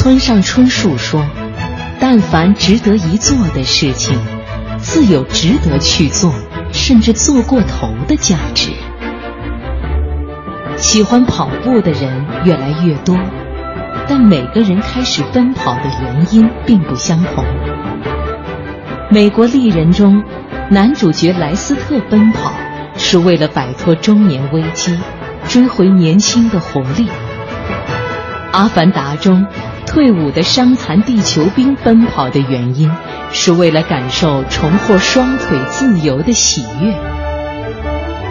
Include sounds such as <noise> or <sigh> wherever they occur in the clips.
村上春树说：“但凡值得一做的事情，自有值得去做，甚至做过头的价值。”喜欢跑步的人越来越多，但每个人开始奔跑的原因并不相同。美国丽人中，男主角莱斯特奔跑是为了摆脱中年危机，追回年轻的活力。阿凡达中，退伍的伤残地球兵奔跑的原因是为了感受重获双腿自由的喜悦。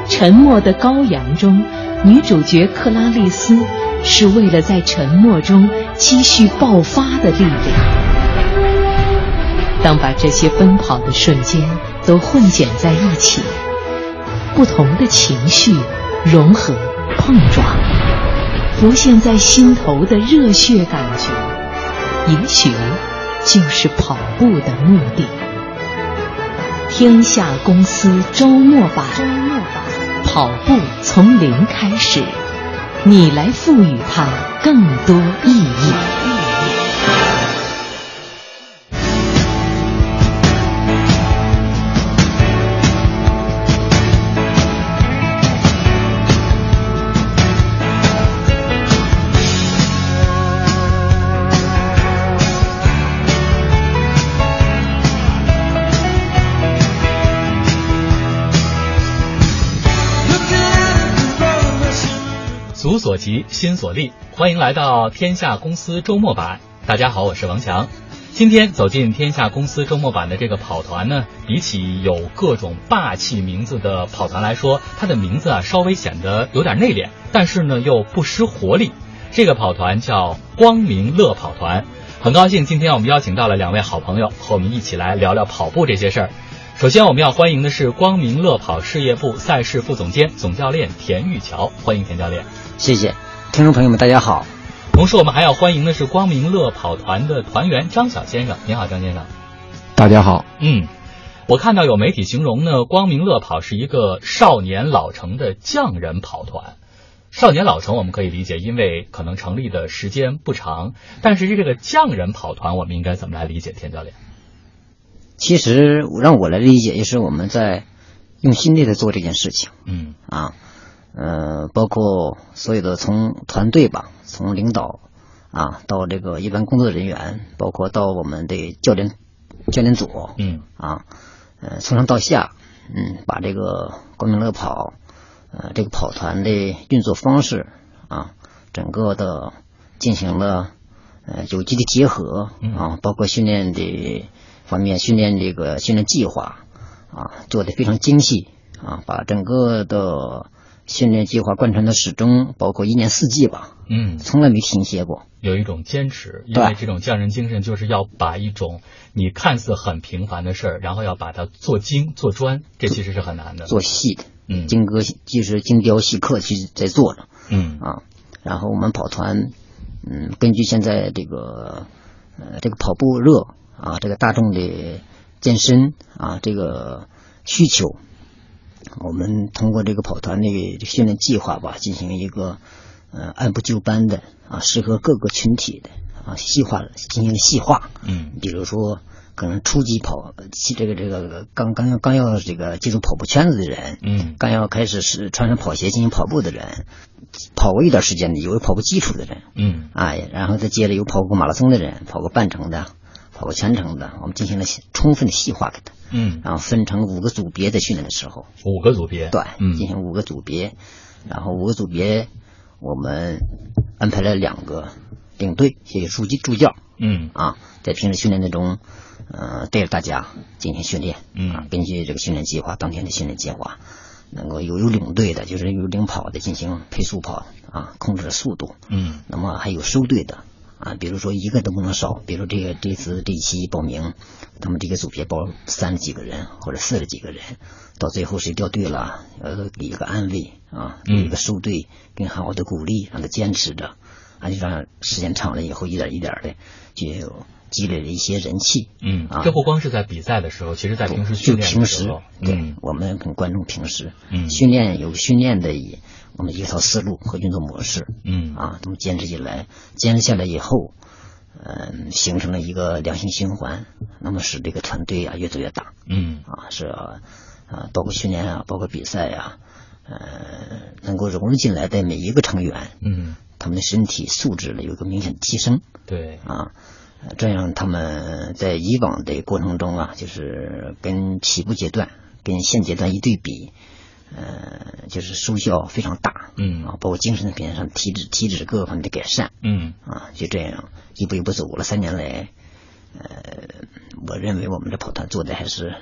沉默的羔羊中。女主角克拉丽丝是为了在沉默中积蓄爆发的力量。当把这些奔跑的瞬间都混剪在一起，不同的情绪融合碰撞，浮现在心头的热血感觉，也许就是跑步的目的。天下公司周末版。周末版。跑步从零开始，你来赋予它更多意义。所及心所立，欢迎来到天下公司周末版。大家好，我是王强。今天走进天下公司周末版的这个跑团呢，比起有各种霸气名字的跑团来说，它的名字啊稍微显得有点内敛，但是呢又不失活力。这个跑团叫光明乐跑团。很高兴今天我们邀请到了两位好朋友，和我们一起来聊聊跑步这些事儿。首先我们要欢迎的是光明乐跑事业部赛事副总监、总教练田玉桥，欢迎田教练。谢谢，听众朋友们，大家好。同时，我们还要欢迎的是光明乐跑团的团员张晓先生。您好，张先生。大家好。嗯，我看到有媒体形容呢，光明乐跑是一个少年老成的匠人跑团。少年老成我们可以理解，因为可能成立的时间不长。但是这个匠人跑团，我们应该怎么来理解？田教练。其实让我来理解，就是我们在用心的在做这件事情。嗯。啊。呃，包括所有的从团队吧，从领导啊到这个一般工作人员，包括到我们的教练教练组，嗯啊，呃从上到下，嗯，把这个光明乐跑呃这个跑团的运作方式啊，整个的进行了呃有机的结合啊，包括训练的方面，训练这个训练计划啊做的非常精细啊，把整个的。训练计划贯穿的始终，包括一年四季吧，嗯，从来没停歇过。有一种坚持，因为这种匠人精神就是要把一种你看似很平凡的事儿，然后要把它做精做专，这其实是很难的。做细的，嗯，精哥就是精雕细刻，其实在做着，嗯啊。然后我们跑团，嗯，根据现在这个呃这个跑步热啊，这个大众的健身啊这个需求。我们通过这个跑团的训练计划吧，进行一个呃按部就班的啊，适合各个群体的啊细化进行了细化。嗯，比如说可能初级跑，这个这个刚刚要刚要这个进入跑步圈子的人，嗯，刚要开始是穿上跑鞋进行跑步的人，跑过一段时间的有跑步基础的人，嗯，哎，然后再接着有跑过马拉松的人，跑过半程的。跑过全程的，我们进行了充分的细化给他，嗯，然后分成五个组别在训练的时候，五个组别，对，嗯，进行五个组别，然后五个组别，我们安排了两个领队，也有助助助教，嗯，啊，在平时训练当中，呃，带着大家进行训练，嗯，啊，根据这个训练计划，当天的训练计划，能够有有领队的，就是有领跑的进行配速跑，啊，控制速度，嗯，那么还有收队的。啊，比如说一个都不能少，比如这个这次这一期报名，他们这个组别报三十几个人或者四十几个人，到最后谁掉队了，呃，给一个安慰啊，给一个收队，给好好的鼓励，让他坚持着，啊，就让时间长了以后，一点一点的就积累了一些人气。嗯，啊，这不光是在比赛的时候，其实在平时训练的时候，对，我们跟观众平时嗯。训练有训练的也。我们一套思路和运作模式，嗯啊，这么坚持起来，坚持下来以后，嗯，形成了一个良性循环，那么使这个团队啊越做越大。嗯啊，是啊，啊，包括训练啊，包括比赛呀、呃，能够融入进来的每一个成员，嗯，他们的身体素质呢有一个明显的提升对，啊，呃这样他们在以往的过程中啊，就是跟起步阶段跟现阶段一对比，呃，就是收效非常大。嗯啊，包括精神层上体质、体质各个方面的改善嗯啊，就这样一步一步走了三年来，呃，我认为我们的跑团做的还是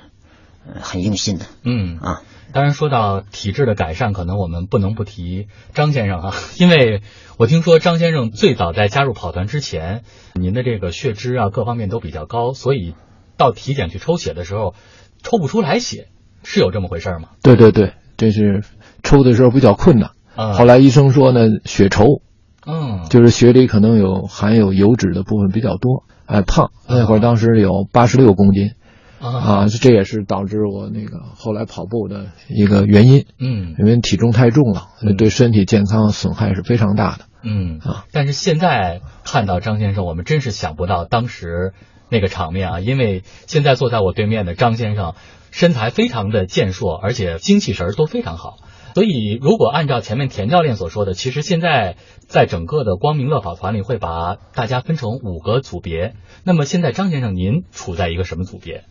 呃很用心的嗯啊。当然，说到体质的改善，可能我们不能不提张先生哈，<laughs> 因为我听说张先生最早在加入跑团之前，您的这个血脂啊各方面都比较高，所以到体检去抽血的时候抽不出来血，是有这么回事吗？对对对，这是抽的时候比较困难。啊。后来医生说呢，血稠，嗯，就是血里可能有含有油脂的部分比较多，哎，胖。那会儿当时有八十六公斤。啊，啊，这也是导致我那个后来跑步的一个原因，嗯。因为体重太重了嗯，对身体健康损害是非常大的。嗯。啊，但是现在看到张先生，我们真是想不到当时那个场面啊，因为现在坐在我对面的张先生身材非常的健硕，而且精气神儿都非常好。所以，如果按照前面田教练所说的，其实现在在整个的光明乐跑团里会把大家分成五个组别。那么现在张先生您处在一个什么组别？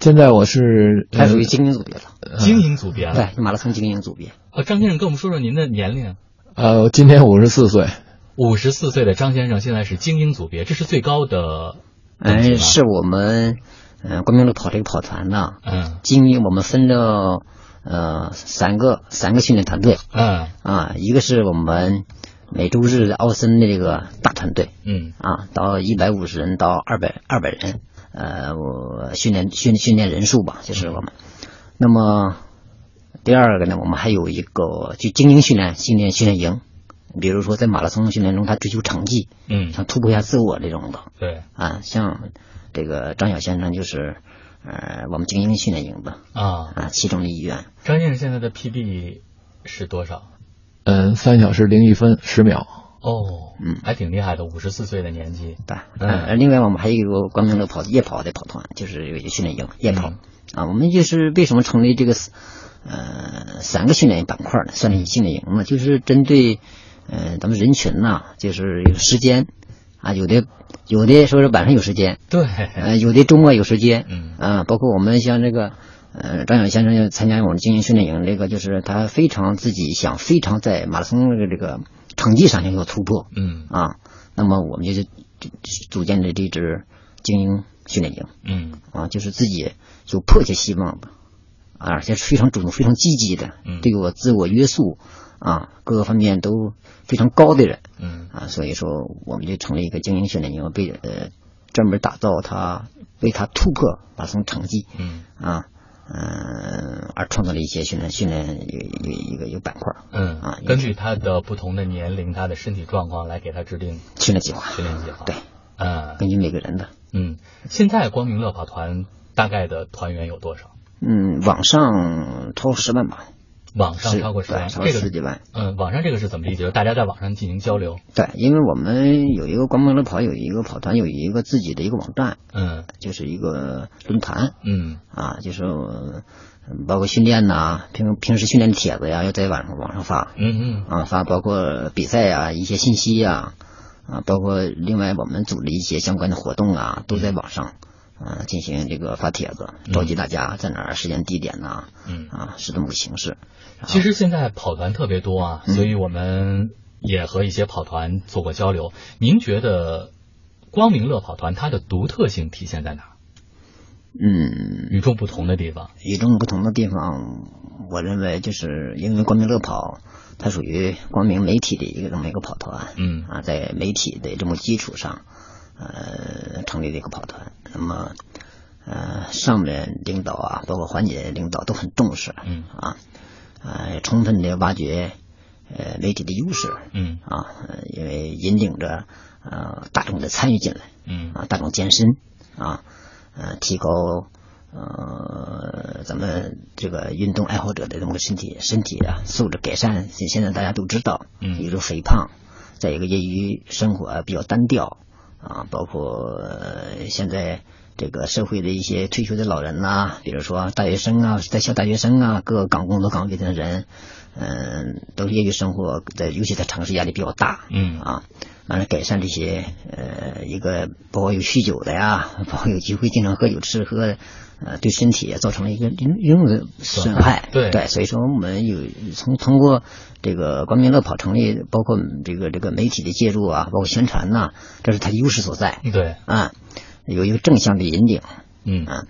现在我是他属于呃精英组别了，精英组别了。对，马拉松精英组别。呃，张先生跟我们说说您的年龄。呃，我今年五十四岁，五十四岁的张先生现在是精英组别，这是最高的等级嗯，吗是我们呃光明路跑这个跑团呢，嗯。精英我们分了呃三个三个训练团队。嗯。啊，一个是我们每周日奥森的这个大团队。嗯。啊，到一百五十人到二百二百人，呃，我训练训训练人数吧，就是我们。那么第二个呢，我们还有一个就精英训练训练训练营，比如说在马拉松训练中，他追求成绩，嗯，想突破一下自我这种的。对。啊，像这个张晓先生就是，呃，我们精英训练营的啊。啊，其中的一员。张先生现在的 PB 是多少？嗯，三小时零一分十秒。哦，嗯还挺厉害的，五十四岁的年纪。对，嗯呃，另外我们还有一个光明乐跑夜跑的跑团，就是有一个训练营夜跑、嗯啊。我们就是为什么成立这个呃三个训练板块呢？算是训练营呢，就是针对呃咱们人群呐、就是有时间啊，有的有的说是晚上有时间，对，呃，有的周末有时间，嗯啊，包括我们像这个，呃，张晓先生要参加我们精英训练营，这个就是他非常自己想非常在马拉松这个这个成绩上要有突破嗯啊，那么我们就是就组建的这支精英训练营嗯啊，就是自己有迫切希望的，啊而且是非常主动、非常积极的嗯，对我自我约束啊各个方面都非常高的人，嗯。啊，所以说我们就成立一个精英训练营，为呃专门打造他为他突破马拉松成绩嗯。啊，嗯、而创造了一些训练训练有有一个一个板块嗯啊，根据他的不同的年龄、他的身体状况来给他制定训练计划，训练计划。对，嗯。根据每个人的，嗯，现在光明乐跑团大概的团员有多少？嗯，网上超十万吧，网上是超过十万，超这个十几万，嗯，网上这个是怎么理解？大家在网上进行交流。对，因为我们有一个光明乐跑有一个跑团有一个自己的一个网站，嗯。就是一个论坛，嗯。啊，就是呃包括训练呐、平平时训练的帖子呀，要在网上网上发。嗯嗯啊，发包括比赛呀、一些信息呀，啊，包括另外我们组织一些相关的活动啊，都在网上啊进行这个发帖子，召集大家在哪儿、时间、地点呢、嗯。啊，是这么个形式。其实现在跑团特别多啊，嗯所以我们也和一些跑团做过交流。您觉得光明乐跑团它的独特性体现在哪？嗯，与众不同的地方？与众不同的地方，我认为就是因为光明乐跑，它属于光明媒体的一个这么一个跑团，嗯啊，在媒体的这么基础上，呃，成立了一个跑团。那么，呃，上面领导啊，包括环节领导都很重视，嗯啊，呃，充分的挖掘呃媒体的优势，嗯啊，呃因为引领着呃大众的参与进来，嗯啊，大众健身啊，呃，提高呃咱们这个运动爱好者的这么个身体身体啊素质改善。现现在大家都知道，嗯比如肥胖，再一个业余生活比较单调啊，包括现在这个社会的一些退休的老人呐，比如说大学生啊，在校大学生啊，各个岗工作岗位的人，嗯，都是业余生活，在尤其在城市压力比较大，嗯啊，完了改善这些呃一个包括有酗酒的呀，包括有机会经常喝酒吃喝。呃，对身体也造成了一个严重的损害。对对，所以说我们有从通过这个光明乐跑成立，包括这个这个媒体的介入啊，包括宣传呐，这是它优势所在。对啊，有一个正向的引领。嗯啊，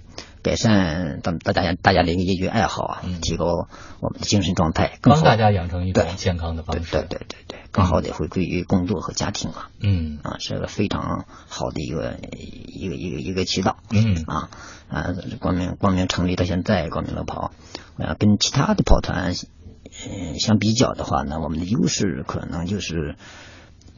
改善大大家大家的一个业余爱好啊，提高我们的精神状态，帮大家养成一种健康的方式。对对对对，更好的回归于工作和家庭啊。嗯啊，是个非常好的一个一个一个一个渠道。嗯啊。啊，光明光明成立到现在，光明乐跑，啊，跟其他的跑团，嗯，相比较的话呢，我们的优势可能就是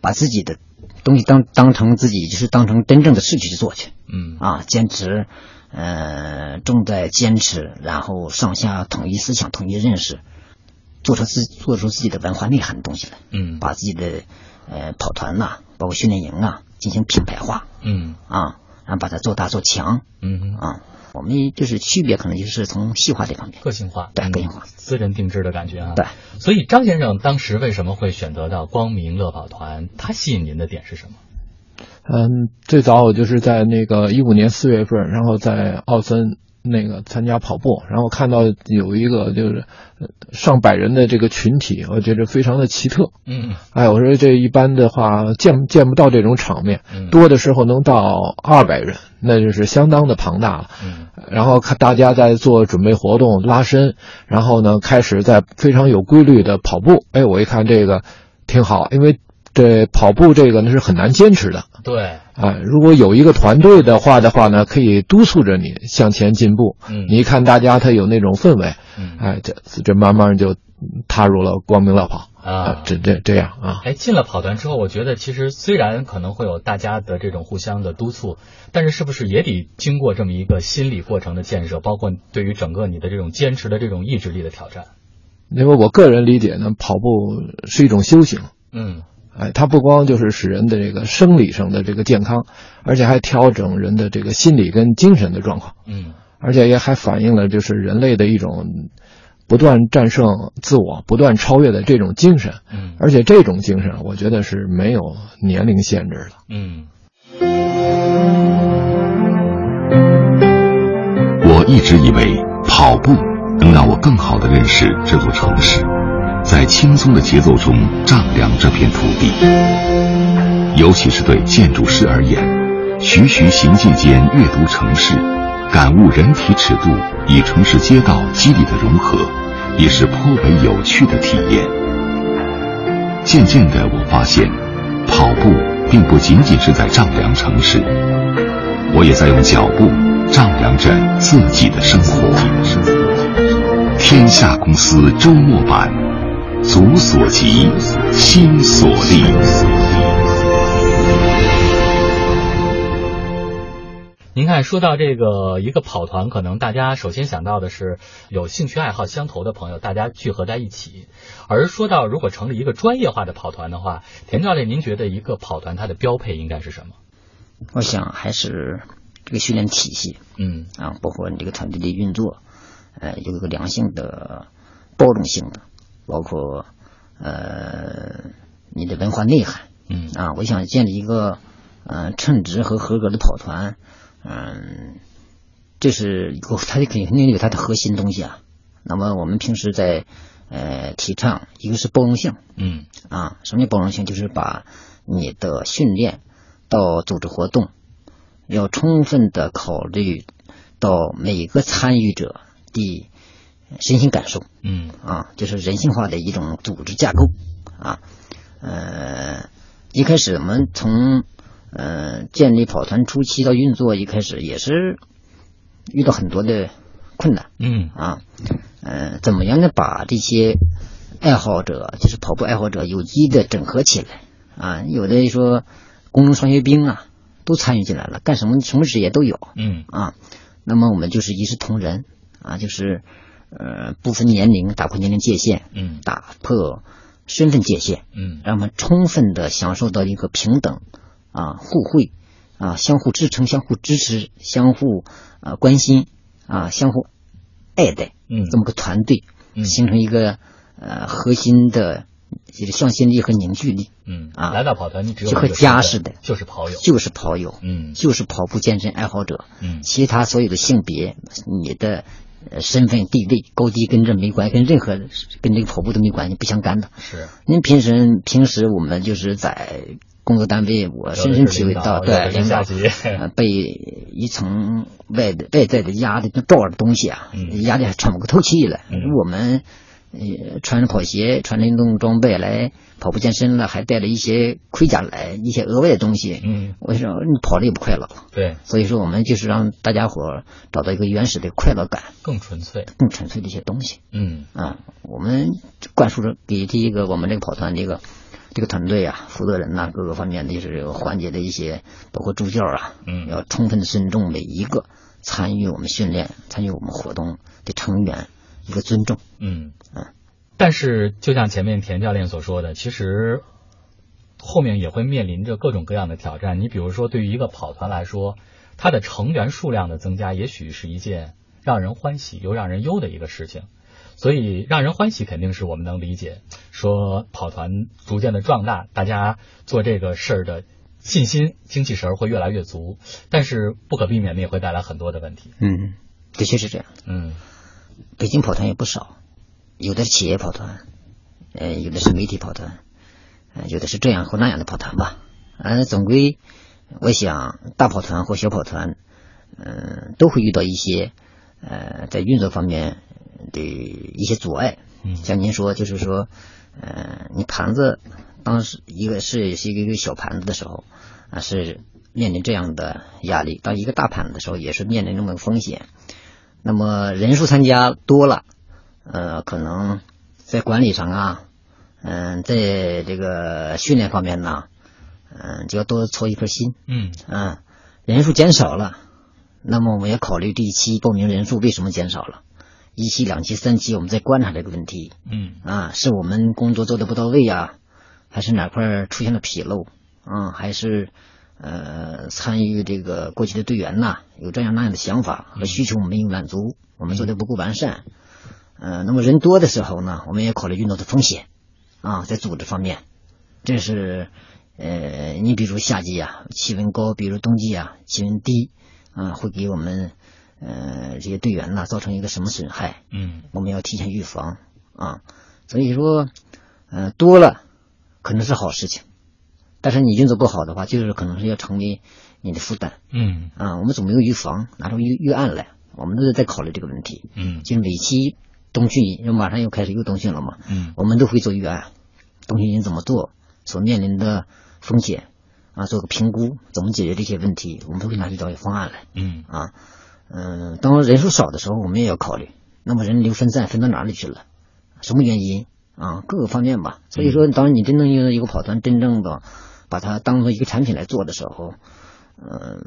把自己的东西当当成自己，就是当成真正的事去做去，嗯，啊，坚持，呃，重在坚持，然后上下统一思想、统一认识，做出自做出自己的文化内涵的东西来，嗯，把自己的呃跑团呐，包括训练营啊，进行品牌化，嗯，啊。然后把它做大做强，嗯啊，我们就是区别可能就是从细化这方面，个性化，对个性化，私人定制的感觉啊。对，所以张先生当时为什么会选择到光明乐跑团？他吸引您的点是什么？嗯，最早我就是在那个一五年四月份，然后在奥森。那个参加跑步，然后看到有一个就是上百人的这个群体，我觉得非常的奇特。嗯，哎，我说这一般的话见见不到这种场面，多的时候能到二百人，那就是相当的庞大了。嗯，然后看大家在做准备活动、拉伸，然后呢开始在非常有规律的跑步。哎，我一看这个挺好，因为这跑步这个呢是很难坚持的。对。啊，如果有一个团队的话的话呢，可以督促着你向前进步。嗯，你一看大家他有那种氛围，嗯，哎，这这慢慢就踏入了光明乐跑啊，这这这样啊。哎，进了跑团之后，我觉得其实虽然可能会有大家的这种互相的督促，但是是不是也得经过这么一个心理过程的建设，包括对于整个你的这种坚持的这种意志力的挑战？因为我个人理解呢，跑步是一种修行。嗯。哎，它不光就是使人的这个生理上的这个健康，而且还调整人的这个心理跟精神的状况。嗯，而且也还反映了就是人类的一种不断战胜自我、不断超越的这种精神。嗯，而且这种精神，我觉得是没有年龄限制的。嗯，我一直以为跑步能让我更好的认识这座城市。在轻松的节奏中丈量这片土地，尤其是对建筑师而言，徐徐行进间阅读城市，感悟人体尺度与城市街道肌理的融合，也是颇为有趣的体验。渐渐的，我发现，跑步并不仅仅是在丈量城市，我也在用脚步丈量着自己的生活。天下公司周末版。足所及，心所立。您看，说到这个一个跑团，可能大家首先想到的是有兴趣爱好相投的朋友，大家聚合在一起。而说到如果成立一个专业化的跑团的话，田教练，您觉得一个跑团它的标配应该是什么？我想还是这个训练体系，嗯啊，包括你这个团队的运作，呃，有一个良性的包容性的。包括呃你的文化内涵，嗯啊，我想建立一个呃称职和合格的跑团，嗯，这是一个它肯定有它的核心东西啊。那么我们平时在呃提倡一个是包容性，嗯啊，什么叫包容性？就是把你的训练到组织活动，要充分的考虑到每个参与者的。身心感受，嗯啊，就是人性化的一种组织架构啊。呃，一开始我们从呃建立跑团初期到运作，一开始也是遇到很多的困难，嗯啊，呃，怎么样的把这些爱好者，就是跑步爱好者有机的整合起来啊？有的说工农双学兵啊，都参与进来了，干什么什么职业都有，嗯啊，那么我们就是一视同仁啊，就是。呃，不分年龄，打破年龄界限，嗯，打破身份界限，嗯，让我们充分的享受到一个平等啊、互惠啊，相互支撑、相互支持、相互啊关心啊，相互爱戴，嗯。这么个团队，嗯。形成一个呃核心的这个向心力和凝聚力，嗯。啊来到跑团，你只有就和家似的就是跑友，就是跑友，嗯。就是跑步健身爱好者，嗯。其他所有的性别、你的呃身份地位高低跟这没关系，跟任何跟这个跑步都没关系，不相干的。是您平时平时我们就是在工作单位，我 <laughs> 深深体会到，对领导级呃被一层外的外在的压的罩的东西啊，嗯压的还喘不过透气来。嗯我们呃穿着跑鞋，穿着运动装备来跑步健身了，还带了一些盔甲来，一些额外的东西。嗯。我说你跑的也不快乐，对。所以说我们就是让大家伙找到一个原始的快乐感，更纯粹，更纯粹的一些东西。嗯。啊，我们灌输着给第一个我们这个跑团这个这个团队啊，负责人呐、各个方面的就是有环节的一些，包括助教啊，嗯。要充分的尊重每一个参与我们训练、参与我们活动的成员一个尊重。嗯嗯，但是就像前面田教练所说的，其实后面也会面临着各种各样的挑战。你比如说，对于一个跑团来说，它的成员数量的增加，也许是一件让人欢喜又让人忧的一个事情。所以，让人欢喜肯定是我们能理解，说跑团逐渐的壮大，大家做这个事儿的信心、精气神儿会越来越足。但是不可避免的也会带来很多的问题。嗯，的确是这样。嗯北京跑团也不少，有的是企业跑团，呃，有的是媒体跑团，呃，有的是这样或那样的跑团吧。呃，总归，我想大跑团或小跑团，嗯、都会遇到一些呃在运作方面的一些阻碍。嗯像您说，就是说，呃，你盘子当时一个是是一个小盘子的时候，啊是面临这样的压力；当一个大盘子的时候，也是面临这么个风险。那么人数参加多了，呃，可能在管理上啊，嗯、在这个训练方面呢，嗯、就要多操一颗心。嗯啊、人数减少了，那么我们要考虑这一期报名人数为什么减少了？一期、两期、三期，我们在观察这个问题嗯啊，是我们工作做的不到位呀、还是哪块儿出现了纰漏啊？还是呃参与这个过去的队员呐有这样那样的想法和需求我们没有满足，我们做的不够完善。呃，那么人多的时候呢，我们也考虑运动的风险啊，在组织方面，这是呃，你比如夏季啊，气温高，比如冬季啊，气温低啊，会给我们呃这些队员呐造成一个什么损害？嗯我们要提前预防啊。所以说，呃，多了可能是好事情，但是你运作不好的话，就是可能是要成为你的负担嗯啊。我们总没有预防，拿出预预案来，我们都是在考虑这个问题。嗯就是每期冬训，又马上又开始又冬训了嘛，嗯我们都会做预案，冬训应怎么做，所面临的风险啊，做个评估，怎么解决这些问题，我们都会拿出找方案来。嗯啊，嗯、当人数少的时候，我们也要考虑，那么人流分散分到哪里去了？什么原因啊？各个方面吧。所以说，当你真正用一个跑团，真正的把它当做一个产品来做的时候，嗯、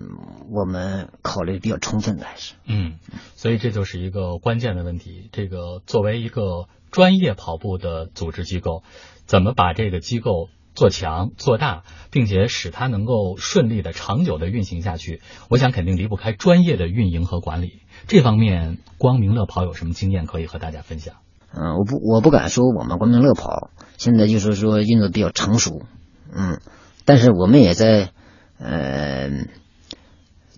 我们考虑比较充分的还是。嗯，所以这就是一个关键的问题。这个作为一个专业跑步的组织机构，怎么把这个机构做强、做大，并且使它能够顺利的、长久的运行下去？我想肯定离不开专业的运营和管理。这方面，光明乐跑有什么经验可以和大家分享？嗯，我不我不敢说我们光明乐跑现在就是说运作比较成熟，嗯，但是我们也在呃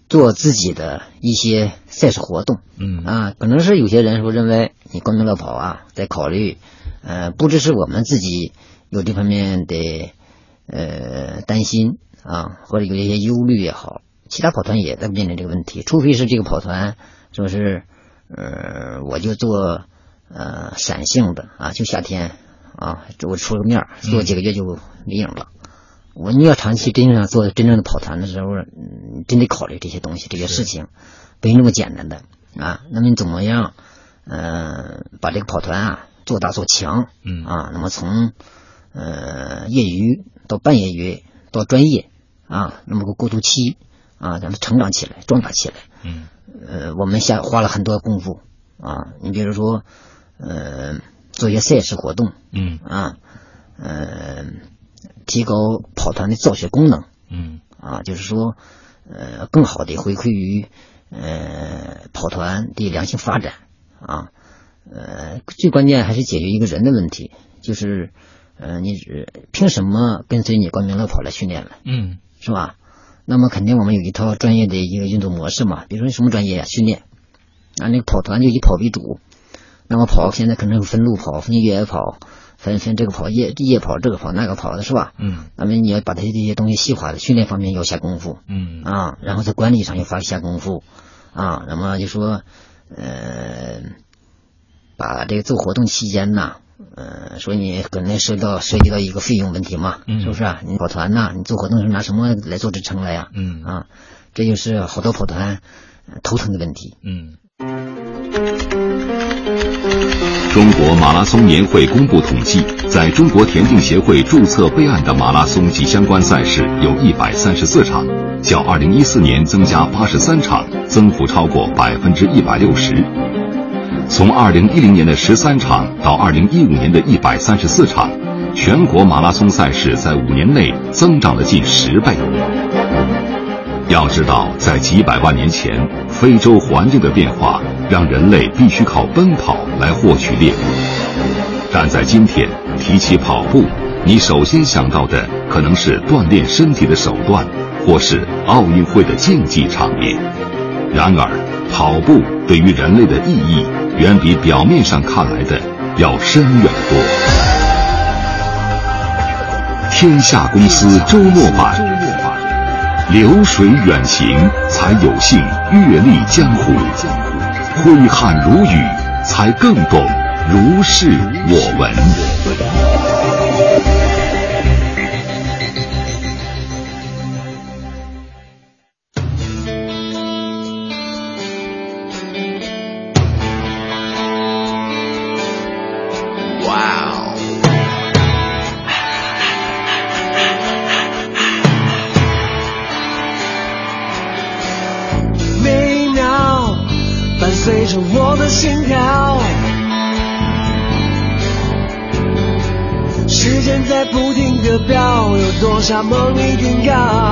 做自己的一些赛事活动。嗯啊，可能是有些人说认为你光明乐跑啊，在考虑，呃，不只是我们自己有这方面的呃担心啊，或者有一些忧虑也好，其他跑团也在面临这个问题。除非是这个跑团说是，呃，我就做呃闪性的啊，就夏天啊，我出个面儿做几个月就没影了。我你要长期真正做真正的跑团的时候，嗯，真得考虑这些东西，这些事情，不是那么简单的啊。那么你怎么样，呃，把这个跑团啊做大做强嗯啊？那么从呃业余到半业余到专业啊，那么个过渡期啊，咱们成长起来，壮大起来。嗯呃，我们下花了很多功夫啊。你比如说，呃，做一些赛事活动嗯啊，呃，提高跑团的造血功能。嗯啊，就是说，呃更好的回馈于呃跑团的良性发展啊。呃，最关键还是解决一个人的问题，就是呃你凭什么跟随你光明乐跑来训练了？嗯，是吧？那么肯定我们有一套专业的一个运动模式嘛，比如说什么专业啊？训练啊，那个跑团就以跑为主。那么跑现在可能分路跑、分越野跑、分分这个跑夜夜跑、这个跑那个跑的是吧？嗯。那么你要把它这些东西细化的训练方面要下功夫。嗯。啊，然后在管理上要发下功夫啊。那么就说呃，把这个做活动期间呢。嗯，说你可能涉及到涉及到一个费用问题嘛，是不是啊？你跑团呐，你做活动是拿什么来做支撑了呀？嗯啊，这就是好多跑团头疼的问题。嗯。中国马拉松年会公布统计，在中国田径协会注册备案的马拉松及相关赛事有一百三十四场，较二零一四年增加八十三场，增幅超过百分之一百六十。从二零一零年的十三场到二零一五年的一百三十四场，全国马拉松赛事在五年内增长了近十倍。要知道，在几百万年前，非洲环境的变化让人类必须靠奔跑来获取猎物。但在今天，提起跑步，你首先想到的可能是锻炼身体的手段，或是奥运会的竞技场面。然而，跑步对于人类的意义。远比表面上看来的要深远得多。天下公司周末版，流水远行才有幸阅历江湖，挥汗如雨才更懂如是我闻。下梦一定高，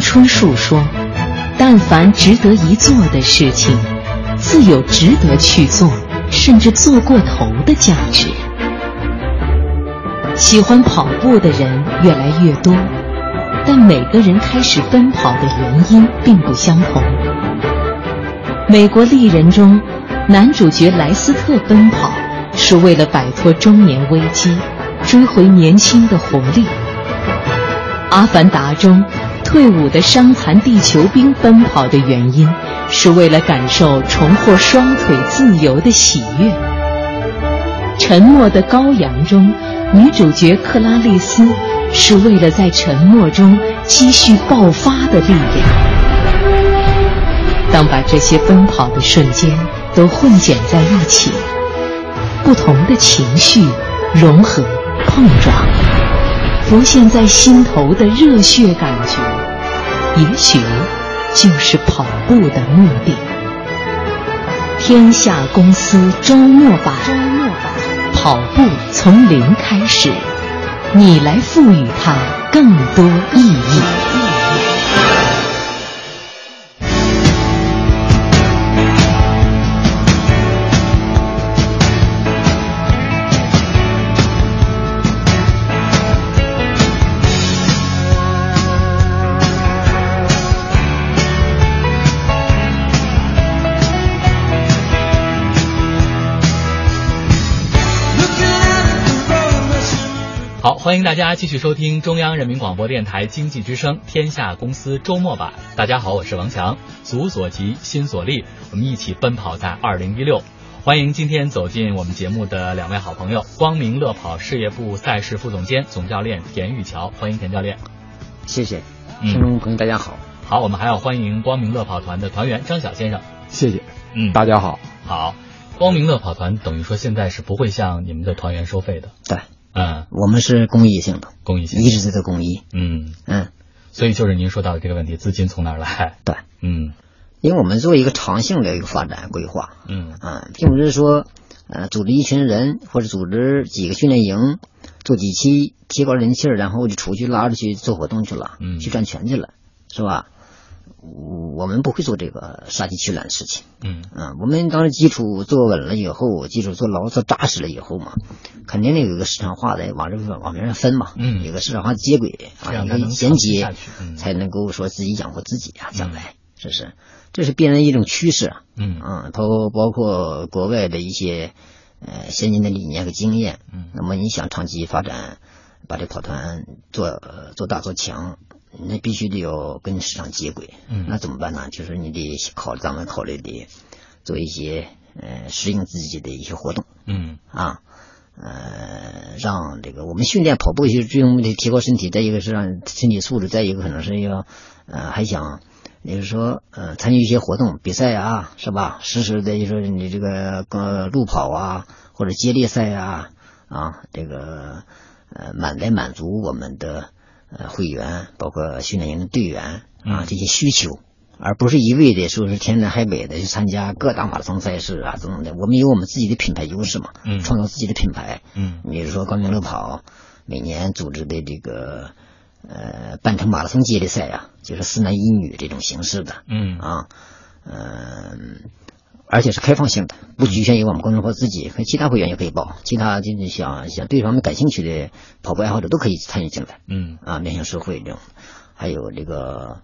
村上春树说：“但凡值得一做的事情，自有值得去做，甚至做过头的价值。”喜欢跑步的人越来越多，但每个人开始奔跑的原因并不相同。美国丽人中，男主角莱斯特奔跑是为了摆脱中年危机，追回年轻的活力。《阿凡达》中，退伍的伤残地球兵奔跑的原因，是为了感受重获双腿自由的喜悦。《沉默的羔羊》中，女主角克拉丽丝是为了在沉默中积蓄爆发的力量。当把这些奔跑的瞬间都混剪在一起，不同的情绪融合碰撞，浮现在心头的热血感，也许就是跑步的目的。天下公司周末版，周末版，跑步从零开始，你来赋予它更多意义。欢迎大家继续收听中央人民广播电台经济之声《天下公司周末版》。大家好，我是王强。足所及，心所立，我们一起奔跑在二零一六。欢迎今天走进我们节目的两位好朋友，光明乐跑事业部赛事副总监、总教练田玉桥。欢迎田教练。谢谢，嗯听众朋友大家好。好，我们还要欢迎光明乐跑团的团员张晓先生。谢谢，嗯，大家好。好。光明乐跑团等于说现在是不会向你们的团员收费的。对，嗯，我们是公益性的，公益性一直在做公益。嗯，嗯，所以就是您说到的这个问题，资金从哪儿来？对，嗯。因为我们做一个长性的一个发展规划，嗯。啊，并不是说，呃，组织一群人或者组织几个训练营，做几期提高人气儿，然后就出去拉着去做活动去了，嗯。去赚钱去了，是吧？我们不会做这个杀鸡取卵的事情，嗯。啊，我们当时基础做稳了以后，基础做牢做扎实了以后嘛，肯定得有一个市场化的往这往这上分嘛，嗯有个市场化接轨啊，一个衔接才能够说自己养活自己啊，将来是不是？这是必然的一种趋势啊，嗯。啊，包包括国外的一些呃先进的理念和经验，嗯。那么你想长期发展，把这跑团做呃做大做强，那必须得要跟市场接轨。嗯那怎么办呢？就是你得考咱们考虑的做一些呃适应自己的一些活动嗯啊。呃，让这个我们训练跑步，其实最终目的提高身体，再一个是让身体素质，再一个可能是要呃还想，也就是说呃参与一些活动比赛啊，是吧？实时的就说你这个呃路跑啊，或者接力赛啊啊，这个呃满来满足我们的呃会员，包括训练营的队员啊嗯这些需求。而不是一味的说是天南海北的去参加各大马拉松赛事啊等等的，我们有我们自己的品牌优势嘛，嗯。创造自己的品牌，嗯。比如说光明乐跑每年组织的这个呃半程马拉松接力赛啊，就是四男一女这种形式的。嗯。啊，嗯、而且是开放性的，不局限于我们公众号自己，和其他会员也可以报，其他就是想想对这方面感兴趣的跑步爱好者都可以参与进来。嗯。啊，面向社会这种，还有这个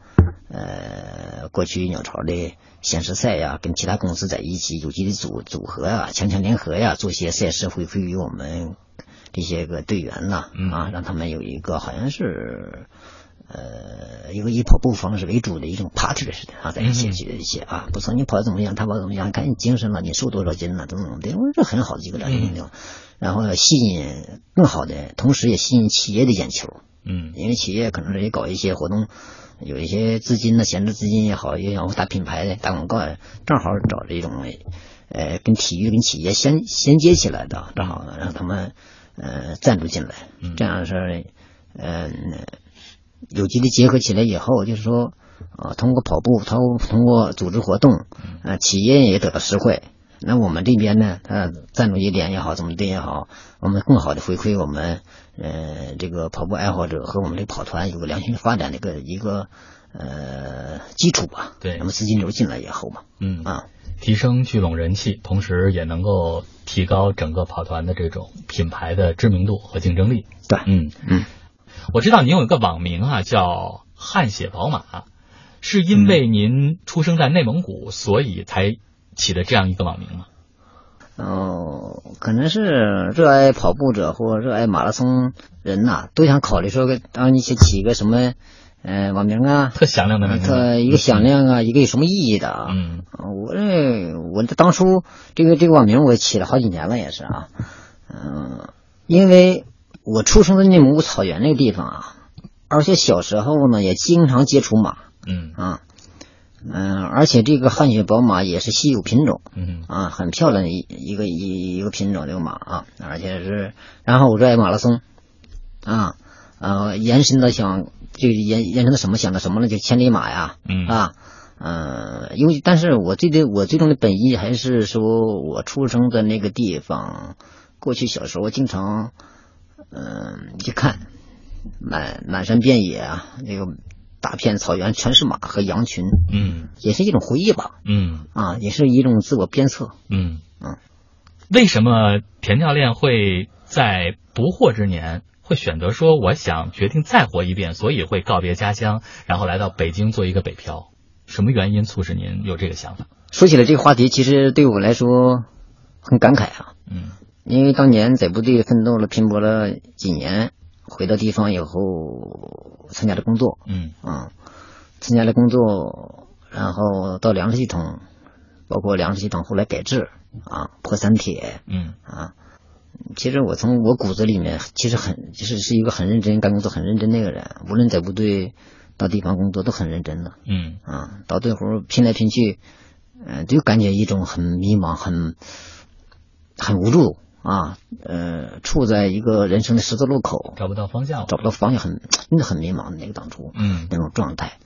呃过去鸟巢的显示赛呀，跟其他公司在一起有机的组组合呀、强强联合呀，做些赛事回馈于我们这些个队员呐，嗯。啊，让他们有一个好像是。呃，一个以跑步方式为主的一种 party 似的啊，在一起嗯去一些啊，不错，你跑得怎么样，他跑得怎么样，看你精神了，你瘦多少斤了，等等的，我说这很好的一个聊天运动。然后吸引更好的，同时也吸引企业的眼球。嗯因为企业可能是也搞一些活动，有一些资金呢，闲置资金也好，也想打品牌的、打广告呀，正好找这种，呃，跟体育跟企业衔衔接起来的，正好让他们呃赞助进来，嗯这样是嗯、有机的结合起来以后，就是说啊、通过跑步，通通过组织活动，呃，企业也得到实惠。那我们这边呢，它赞助一点也好，怎么的也好，我们更好的回馈我们呃这个跑步爱好者和我们这跑团有个良性的发展的一个一个呃基础吧。对。那么资金流进来以后嘛，嗯。啊，提升聚拢人气，同时也能够提高整个跑团的这种品牌的知名度和竞争力。对，嗯。嗯，我知道您有一个网名啊，叫“汗血宝马”，是因为您出生在内蒙古，所以才起的这样一个网名吗？哦，可能是热爱跑步者或热爱马拉松人呐、都想考虑说个当你去起一个什么呃网名啊，特响亮的名字。特一个响亮啊，一个有什么意义的啊？嗯啊我这我这当初这个这个网名我起了好几年了，也是啊，嗯、因为我出生在内蒙古草原那个地方啊，而且小时候呢也经常接触马嗯。啊，嗯、而且这个汗血宝马也是稀有品种嗯。啊，很漂亮的一一个一一个品种这个马啊，而且是，然后我热爱马拉松啊，呃，延伸到想就延延伸到什么想到什么呢？就千里马呀，嗯。啊，嗯，因为但是我最的我最终的本意还是说我出生的那个地方，过去小时候经常，嗯、一看满满山遍野啊，那个大片草原全是马和羊群，嗯也是一种回忆吧，嗯啊，也是一种自我鞭策。嗯嗯，为什么田教练会在不惑之年会选择说我想决定再活一遍，所以会告别家乡，然后来到北京做一个北漂？什么原因促使您有这个想法？说起来这个话题，其实对我来说很感慨啊，嗯因为当年在部队奋斗了、拼搏了几年，回到地方以后参加了工作，嗯。啊，参加了工作，然后到粮食系统，包括粮食系统后来改制啊，破三铁。嗯。啊。其实我从我骨子里面，其实很就是是一个很认真干工作、很认真的一个人，无论在部队到地方工作都很认真的。嗯。啊。到最后拼来拼去，嗯、就感觉一种很迷茫、很很无助啊，呃，处在一个人生的十字路口，找不到方向。找不到方向很，真的很迷茫的那个当初。嗯那种状态。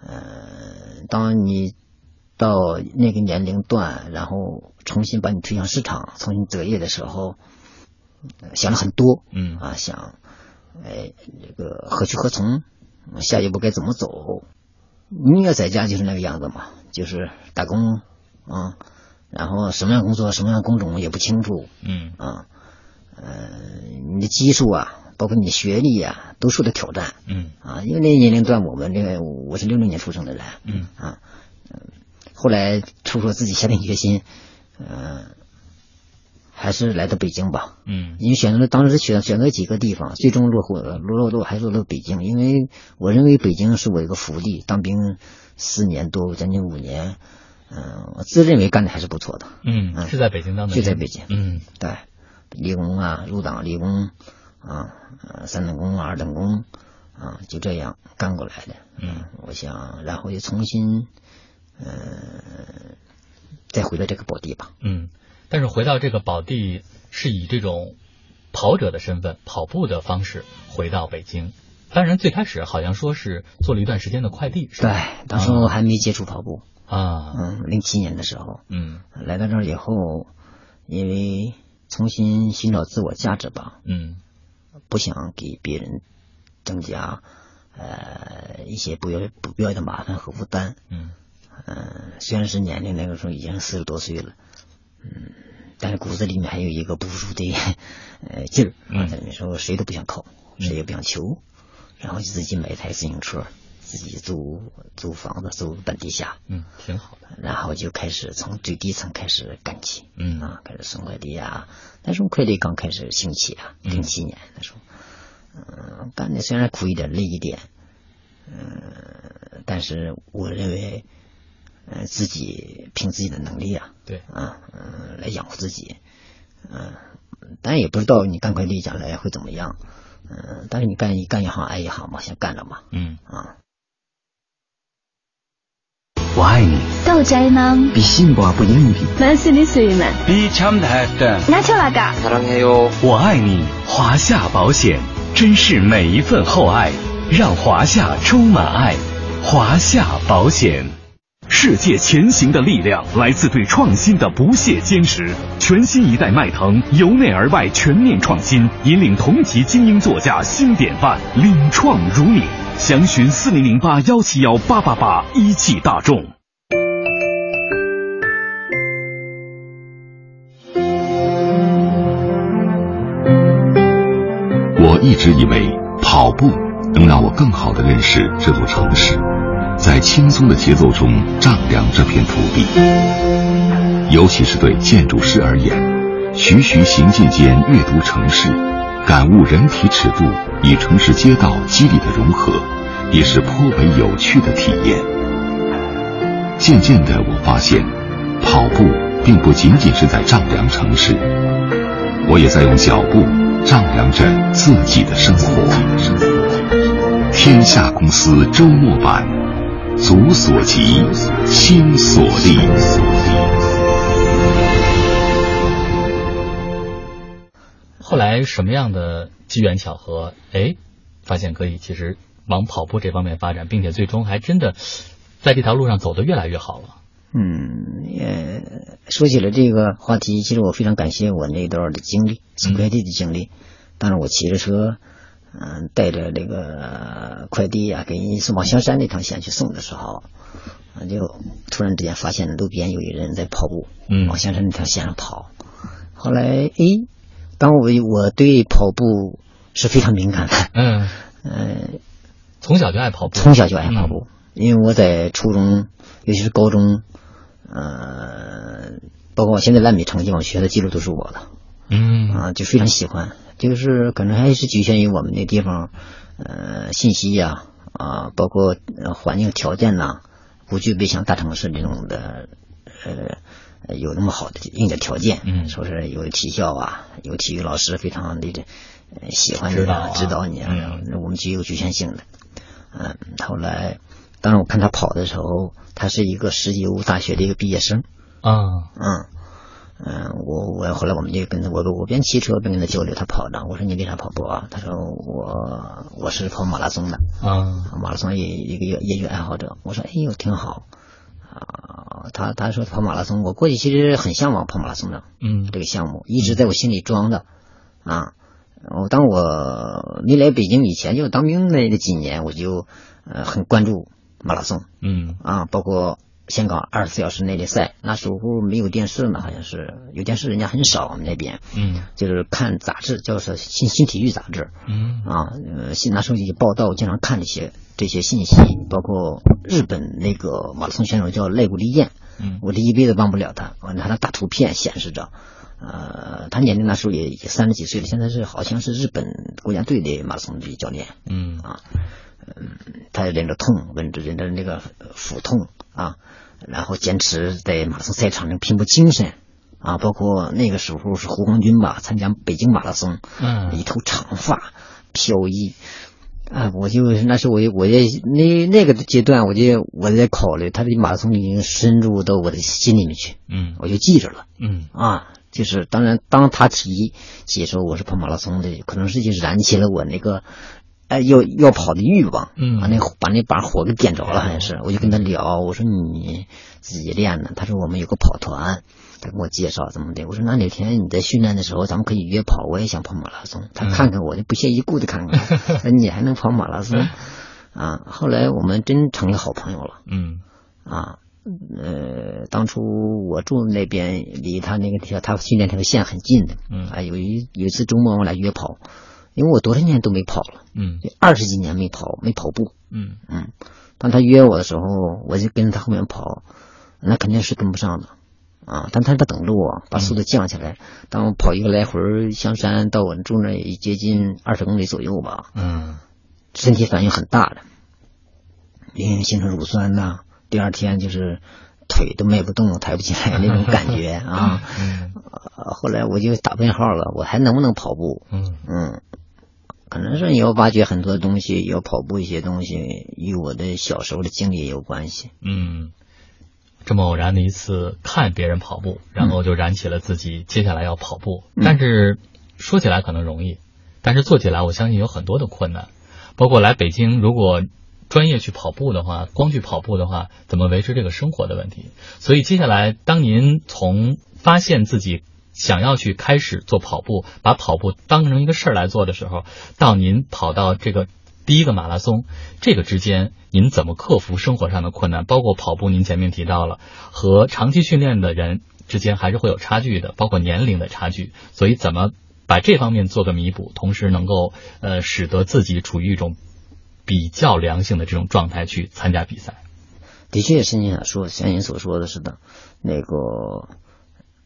呃，当你到那个年龄段，然后重新把你推向市场，重新择业的时候，呃想了很多嗯啊，想，哎，这个何去何从，下一步该怎么走？宁愿在家就是那个样子嘛，就是打工啊，然后什么样工作、什么样工种也不清楚，嗯。啊，呃，你的基数啊，包括你的学历啊、都受到挑战。嗯。啊。因为那个年龄段，我们这个我是六六年出生的人。嗯。啊，嗯后来出说自己下定决心，呃，还是来到北京吧。嗯。因为选择了当时选选择几个地方，最终落户落落落还是落到北京，因为我认为北京是我一个福地，当兵四年多，将近五年，嗯、我自认为干的还是不错的。嗯，嗯是在北京当的，就在北京嗯对，立功啊，入党立功啊，呃，三等功、二等功啊，就这样干过来的。嗯我想，然后又重新，呃，再回到这个宝地吧。嗯。但是回到这个宝地，是以这种跑者的身份、跑步的方式回到北京。当然，最开始好像说是做了一段时间的快递，是对？，当时我还没接触跑步，啊，嗯，零七年的时候。嗯。来到这儿以后，因为重新寻找自我价值吧，嗯。不想给别人增加呃一些不要不必要的麻烦和负担。嗯。嗯，虽然是年龄那个时候已经四十多岁了，嗯，但是骨子里面还有一个不服输的 <laughs> 呃劲儿。嗯。在那时候谁都不想靠，谁也不想求，然后就自己买一台自行车，自己租租房子，租半地下，嗯，挺好的。然后就开始从最低层开始干起。嗯。啊，开始送快递啊，那时候快递刚开始兴起啊，嗯。零七年那时候，嗯、干的虽然苦一点，累一点，嗯、但是我认为，呃，自己凭自己的能力啊，对，啊，嗯、来养活自己，嗯、但也不知道你干快递将来会怎么样，嗯，但是你干一干一行爱一行嘛，先干着嘛，嗯。啊。我爱你，到宅男比幸福不言语。만스니스위만比참다했던 나초라가 사랑해요。我爱你，华夏保险，珍视每一份厚爱，让华夏充满爱。华夏保险， 世界前行的力量来自对创新的不懈坚持。全新一代迈腾由内而外全面创新，引领同级精英座驾新典范，领创如你。详询四零零八幺七幺八八八，一汽大众。我一直以为跑步能让我更好的认识这座城市，在轻松的节奏中丈量这片土地。尤其是对建筑师而言，徐徐行进间阅读城市，感悟人体尺度与城市街道肌理的融合，也是颇为有趣的体验。渐渐的，我发现，跑步并不仅仅是在丈量城市，我也在用脚步丈量着自己的生活。天下公司周末版，足所及，心所立。后来什么样的机缘巧合，哎，发现可以其实往跑步这方面发展，并且最终还真的在这条路上走得越来越好了。嗯，也说起了这个话题，其实我非常感谢我那段的经历，送快递的经历。当时我骑着车，嗯、带着这个快递呀、给人送往香山那趟线去送的时候，啊就突然之间发现路边有一人在跑步，嗯。往香山那条线上跑。后来，诶，当我我对跑步是非常敏感的，嗯，呃，从小就爱跑步，从小就爱跑步，因为我在初中，尤其是高中，呃，包括我现在烂笔成绩，我学的记录都是我的。嗯。啊，就非常喜欢。就是可能还是局限于我们那地方，呃，信息呀啊包括呃环境条件呐、不具备像大城市这种的呃呃有那么好的硬件条件。嗯说是有体校啊，有体育老师非常的喜欢你啊指导你啊，嗯我们具有局限性的。嗯，后来，当时我看他跑的时候，他是一个石油大学的一个毕业生。啊，嗯嗯，我我后来我们就跟他我我边骑车边跟他交流，他跑着，我说你为啥跑步啊？他说我我是跑马拉松的，啊，马拉松也一个业业余爱好者。我说哎呦挺好啊，他他说跑马拉松，我过去其实很向往跑马拉松的嗯这个项目，一直在我心里装着啊。我当我没来北京以前，就当兵那那几年，我就呃很关注马拉松。嗯啊，包括香港二十四小时内力赛，那时候没有电视呢，好像是有电视，人家很少我们那边，嗯就是看杂志，叫是新新体育杂志嗯啊，呃，新那时候有报道，经常看这些这些信息，包括日本那个马拉松选手叫赖古利彦，嗯我这一辈子忘不了他，我拿他大图片显示着。呃，他年龄那时候也也三十几岁了，现在是好像是日本国家队的马拉松的教练。嗯啊，嗯，他忍着痛，忍着忍着那个呃腹痛啊，然后坚持在马拉松赛场上拼搏精神啊，包括那个时候是胡红军吧，参加北京马拉松，嗯一头长发飘逸。啊，我就那时候我就我也那那个阶段，我就我在考虑他的马拉松已经深入到我的心里面去，嗯我就记着了。嗯啊，就是当然，当他提起说我是跑马拉松的，可能是就燃起了我那个，哎，要要跑的欲望，嗯。把那把那把火给点着了，好像是，我就跟他聊，我说你自己练呢，他说我们有个跑团，他跟我介绍怎么的，我说那哪天你在训练的时候，咱们可以约跑，我也想跑马拉松，他看看我，就不屑一顾的看看，<laughs> 说你还能跑马拉松，啊，后来我们真成了好朋友了。嗯。啊，呃，当初我住那边，离他那个条他训练那条线很近的。嗯。啊，有一有一次周末我俩约跑，因为我多少年都没跑了，嗯二十几年没跑没跑步。嗯嗯，当他约我的时候，我就跟着他后面跑，那肯定是跟不上的。啊，但他他等着我，把速度降下来。当我跑一个来回香山到我住那儿也接近二十公里左右吧，嗯身体反应很大的，因为形成乳酸呐、第二天就是腿都迈不动、抬不起来 <laughs> 那种感觉啊。后来我就打问号了，我还能不能跑步？嗯嗯，可能是你要挖掘很多东西，要跑步一些东西，与我的小时候的经历也有关系。嗯，这么偶然的一次看别人跑步，然后就燃起了自己接下来要跑步。嗯但是说起来可能容易，但是做起来我相信有很多的困难，包括来北京如果。专业去跑步的话，光去跑步的话，怎么维持这个生活的问题？所以接下来，当您从发现自己想要去开始做跑步，把跑步当成一个事儿来做的时候，到您跑到这个第一个马拉松，这个之间您怎么克服生活上的困难？包括跑步，您前面提到了和长期训练的人之间还是会有差距的，包括年龄的差距，所以怎么把这方面做个弥补，同时能够呃使得自己处于一种比较良性的这种状态去参加比赛？的确是你想说，像您所说的似的，那个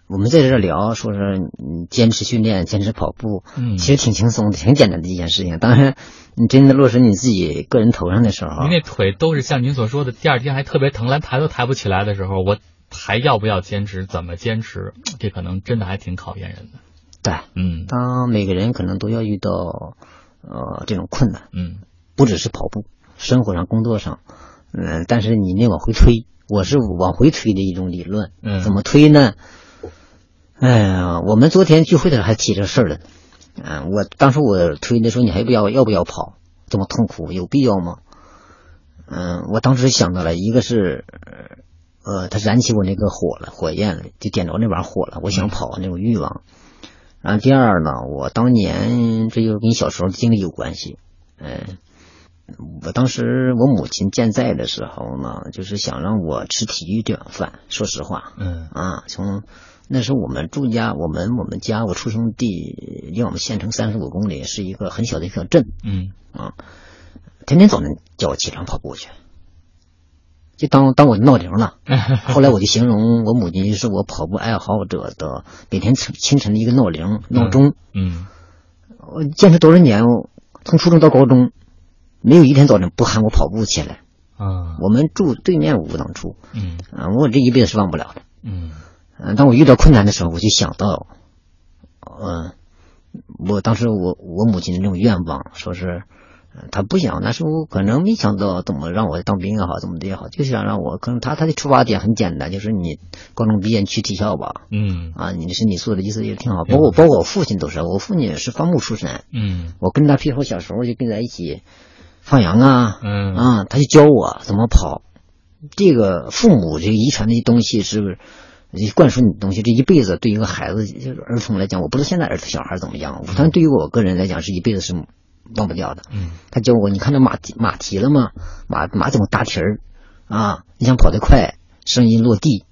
我们在这聊，说是嗯坚持训练、坚持跑步，嗯其实挺轻松的，挺简单的一件事情。当然，你真的落实你自己个人头上的时候，您那腿都是像您所说的，第二天还特别疼，连抬都抬不起来的时候，我还要不要坚持？怎么坚持？这可能真的还挺考验人的。对，嗯当每个人可能都要遇到呃这种困难，嗯不只是跑步，生活上、工作上，嗯、但是你那往回推，我是往回推的一种理论。嗯，怎么推呢？哎呀，我们昨天聚会的时候还提这事儿了。嗯、我当时我推的时候，你还不要要不要跑？这么痛苦，有必要吗？嗯、我当时想到了，一个是，呃，它燃起我那个火了，火焰了，就点着那玩意儿火了，我想跑那种欲望。然后第二呢，我当年这就跟小时候的经历有关系。嗯、我当时我母亲健在的时候呢，就是想让我吃体育这碗饭。说实话，嗯啊，从那时候我们住家，我们我们家我出生地离我们县城三十五公里，是一个很小的一个镇嗯啊，天天早晨叫我起床跑步去，就当当我的闹铃了。<laughs> 后来我就形容我母亲是我跑步爱好者的每天清清晨的一个闹铃闹钟。嗯我坚持多少年，从初中到高中，没有一天早晨不喊我跑步起来。啊。我们住对面武当处，嗯。啊，我这一辈子是忘不了的。嗯。嗯，当我遇到困难的时候，我就想到，嗯、我当时我我母亲的那种愿望，说是，呃她不想，那时候可能没想到怎么让我当兵也好，怎么的也好，就想让我，可能她她的出发点很简单，就是你高中毕业你去体校吧，嗯。啊，你的身体素质意思也挺好，包括包括我父亲都是，我父亲也是放牧出身，嗯。我跟他屁股小时候就跟在一起放羊啊，嗯啊，他就教我怎么跑。这个父母这个遗传的东西是灌输你的东西，这一辈子对一个孩子就是儿童来讲，我不知道现在儿童小孩怎么样，但对于我个人来讲，是一辈子是忘不掉的。嗯他教我，你看这马蹄马蹄了吗？马马怎么搭蹄儿啊？你想跑得快，声音落地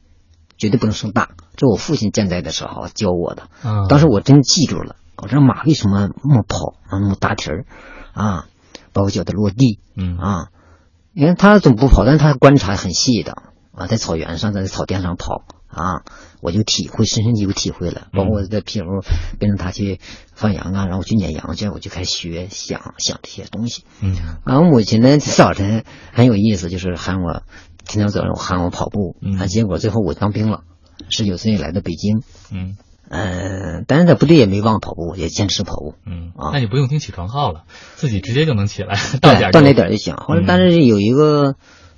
绝对不能声大。这我父亲健在的时候教我的。啊，当时我真记住了，我说马为什么那么跑啊，那么搭蹄儿啊，包括脚的落地。嗯。啊。你看他总不跑，但是他观察很细的。啊，在草原上，在草甸上跑。啊，我就体会，深深有体会了。包括我在譬如跟着他去放羊啊，然后去撵羊去，我就开始学想想这些东西。嗯。啊，我母亲呢早晨很有意思，就是喊我天天早上喊我跑步，嗯。啊，结果最后我当兵了，十九岁来到北京，嗯嗯，但是在部队也没忘跑步，也坚持跑步。嗯啊，那你不用听起床号了，自己直接就能起来，到点到那点就行。后来嗯，但是有一个，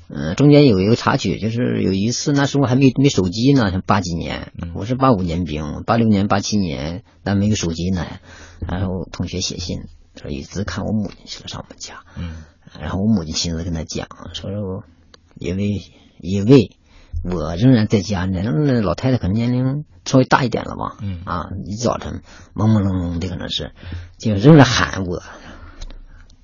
嗯、中间有一个插曲，就是有一次那时候还没没手机呢，像八几年嗯，我是八五年兵，八六年、八七年，但没有手机呢。然后同学写信说一直看我母亲去了上我们家，嗯然后我母亲亲自跟他讲，说说因为因为我仍然在家呢，那老太太可能年龄稍微大一点了吧，嗯。啊，一早晨朦朦胧胧的可能是，就仍然喊我，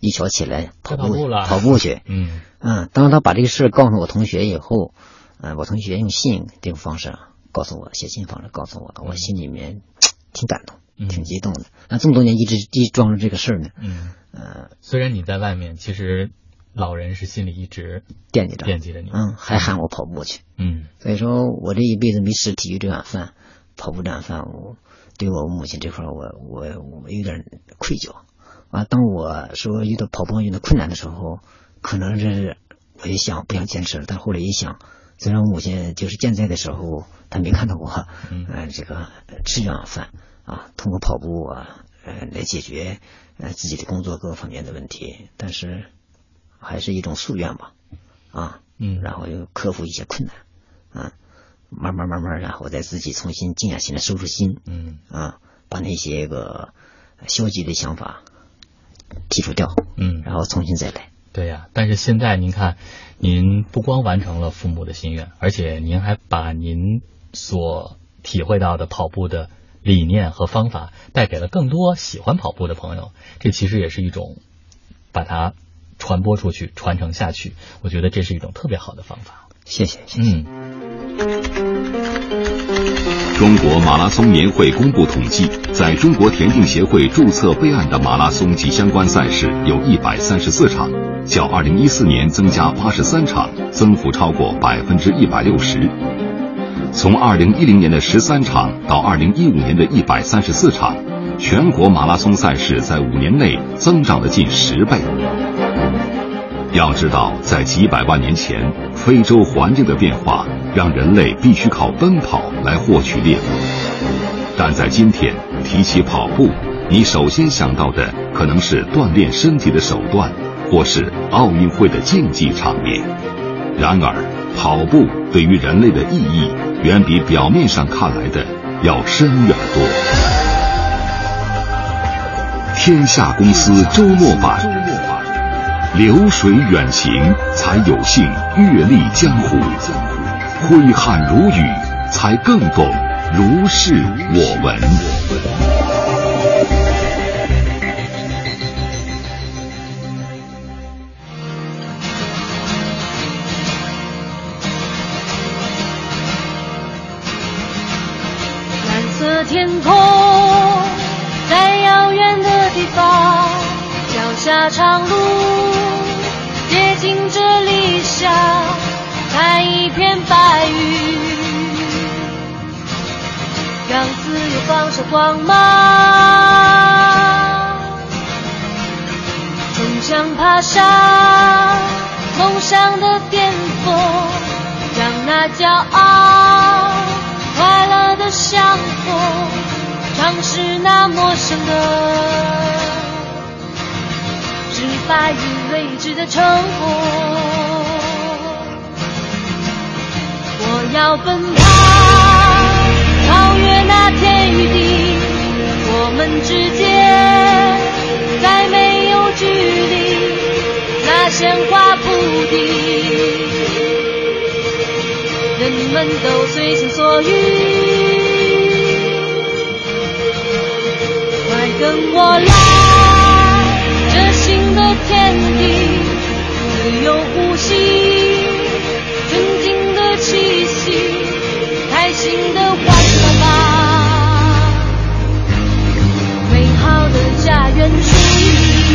一早起来跑步跑步了。跑步去，嗯。嗯，当他把这个事儿告诉我同学以后，呃，我同学用信这种方式告诉我，写信方式告诉我，我心里面挺感动，嗯。挺激动的。那这么多年一直一直装着这个事儿呢，嗯，呃，虽然你在外面，其实老人是心里一直惦记着，惦记着你。嗯，还喊我跑步去。嗯所以说我这一辈子没吃体育这碗饭，跑步这碗饭，我对我母亲这块儿我我我有点愧疚啊。当我说遇到跑步遇到困难的时候，可能是我也想不想坚持了，但后来一想，虽然我母亲就是健在的时候，她没看到我，嗯呃，这个吃这碗饭啊，通过跑步啊，呃，来解决呃自己的工作各方面的问题，但是还是一种夙愿吧，啊，嗯然后又克服一些困难，啊，慢慢慢慢，然后再自己重新静下心来收拾心，嗯啊，把那些个消极的想法剔除掉，嗯，然后重新再来。对呀、但是现在您看，您不光完成了父母的心愿，而且您还把您所体会到的跑步的理念和方法带给了更多喜欢跑步的朋友。这其实也是一种把它传播出去、传承下去。我觉得这是一种特别好的方法。谢谢，谢谢。嗯中国马拉松年会公布统计，在中国田径协会注册备案的马拉松及相关赛事有一百三十四场，较二零一四年增加八十三场，增幅超过百分之一百六十。从二零一零年的十三场到二零一五年的一百三十四场，全国马拉松赛事在五年内增长了近十倍。要知道，在几百万年前，非洲环境的变化让人类必须靠奔跑来获取猎物。但在今天，提起跑步，你首先想到的可能是锻炼身体的手段，或是奥运会的竞技场面。然而，跑步对于人类的意义，远比表面上看来的要深远多。天下公司周末版。流水远行，才有幸阅历江湖；挥汗如雨，才更懂如是我闻。蓝色天空，在遥远的地方，脚下长路，这理想，在一片白云，让自由放射光芒，冲向爬上梦想的巅峰，让那骄傲。快乐的相逢，尝试那陌生的，是白云未知的成功。我要奔跑，超越那天与地，我们之间再没有距离，那鲜花铺地。人们都随心所欲，快跟我来，这新的天地，自由呼吸，新的欢乐吧，美好的家园属于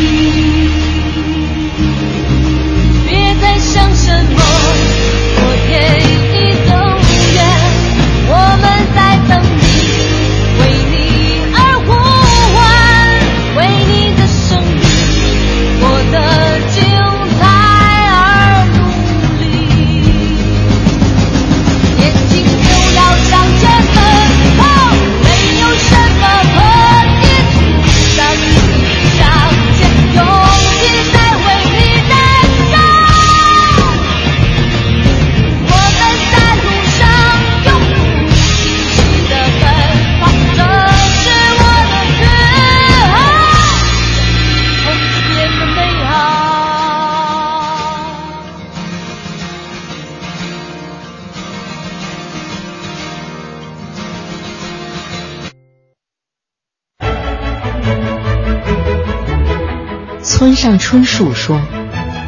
春树说：“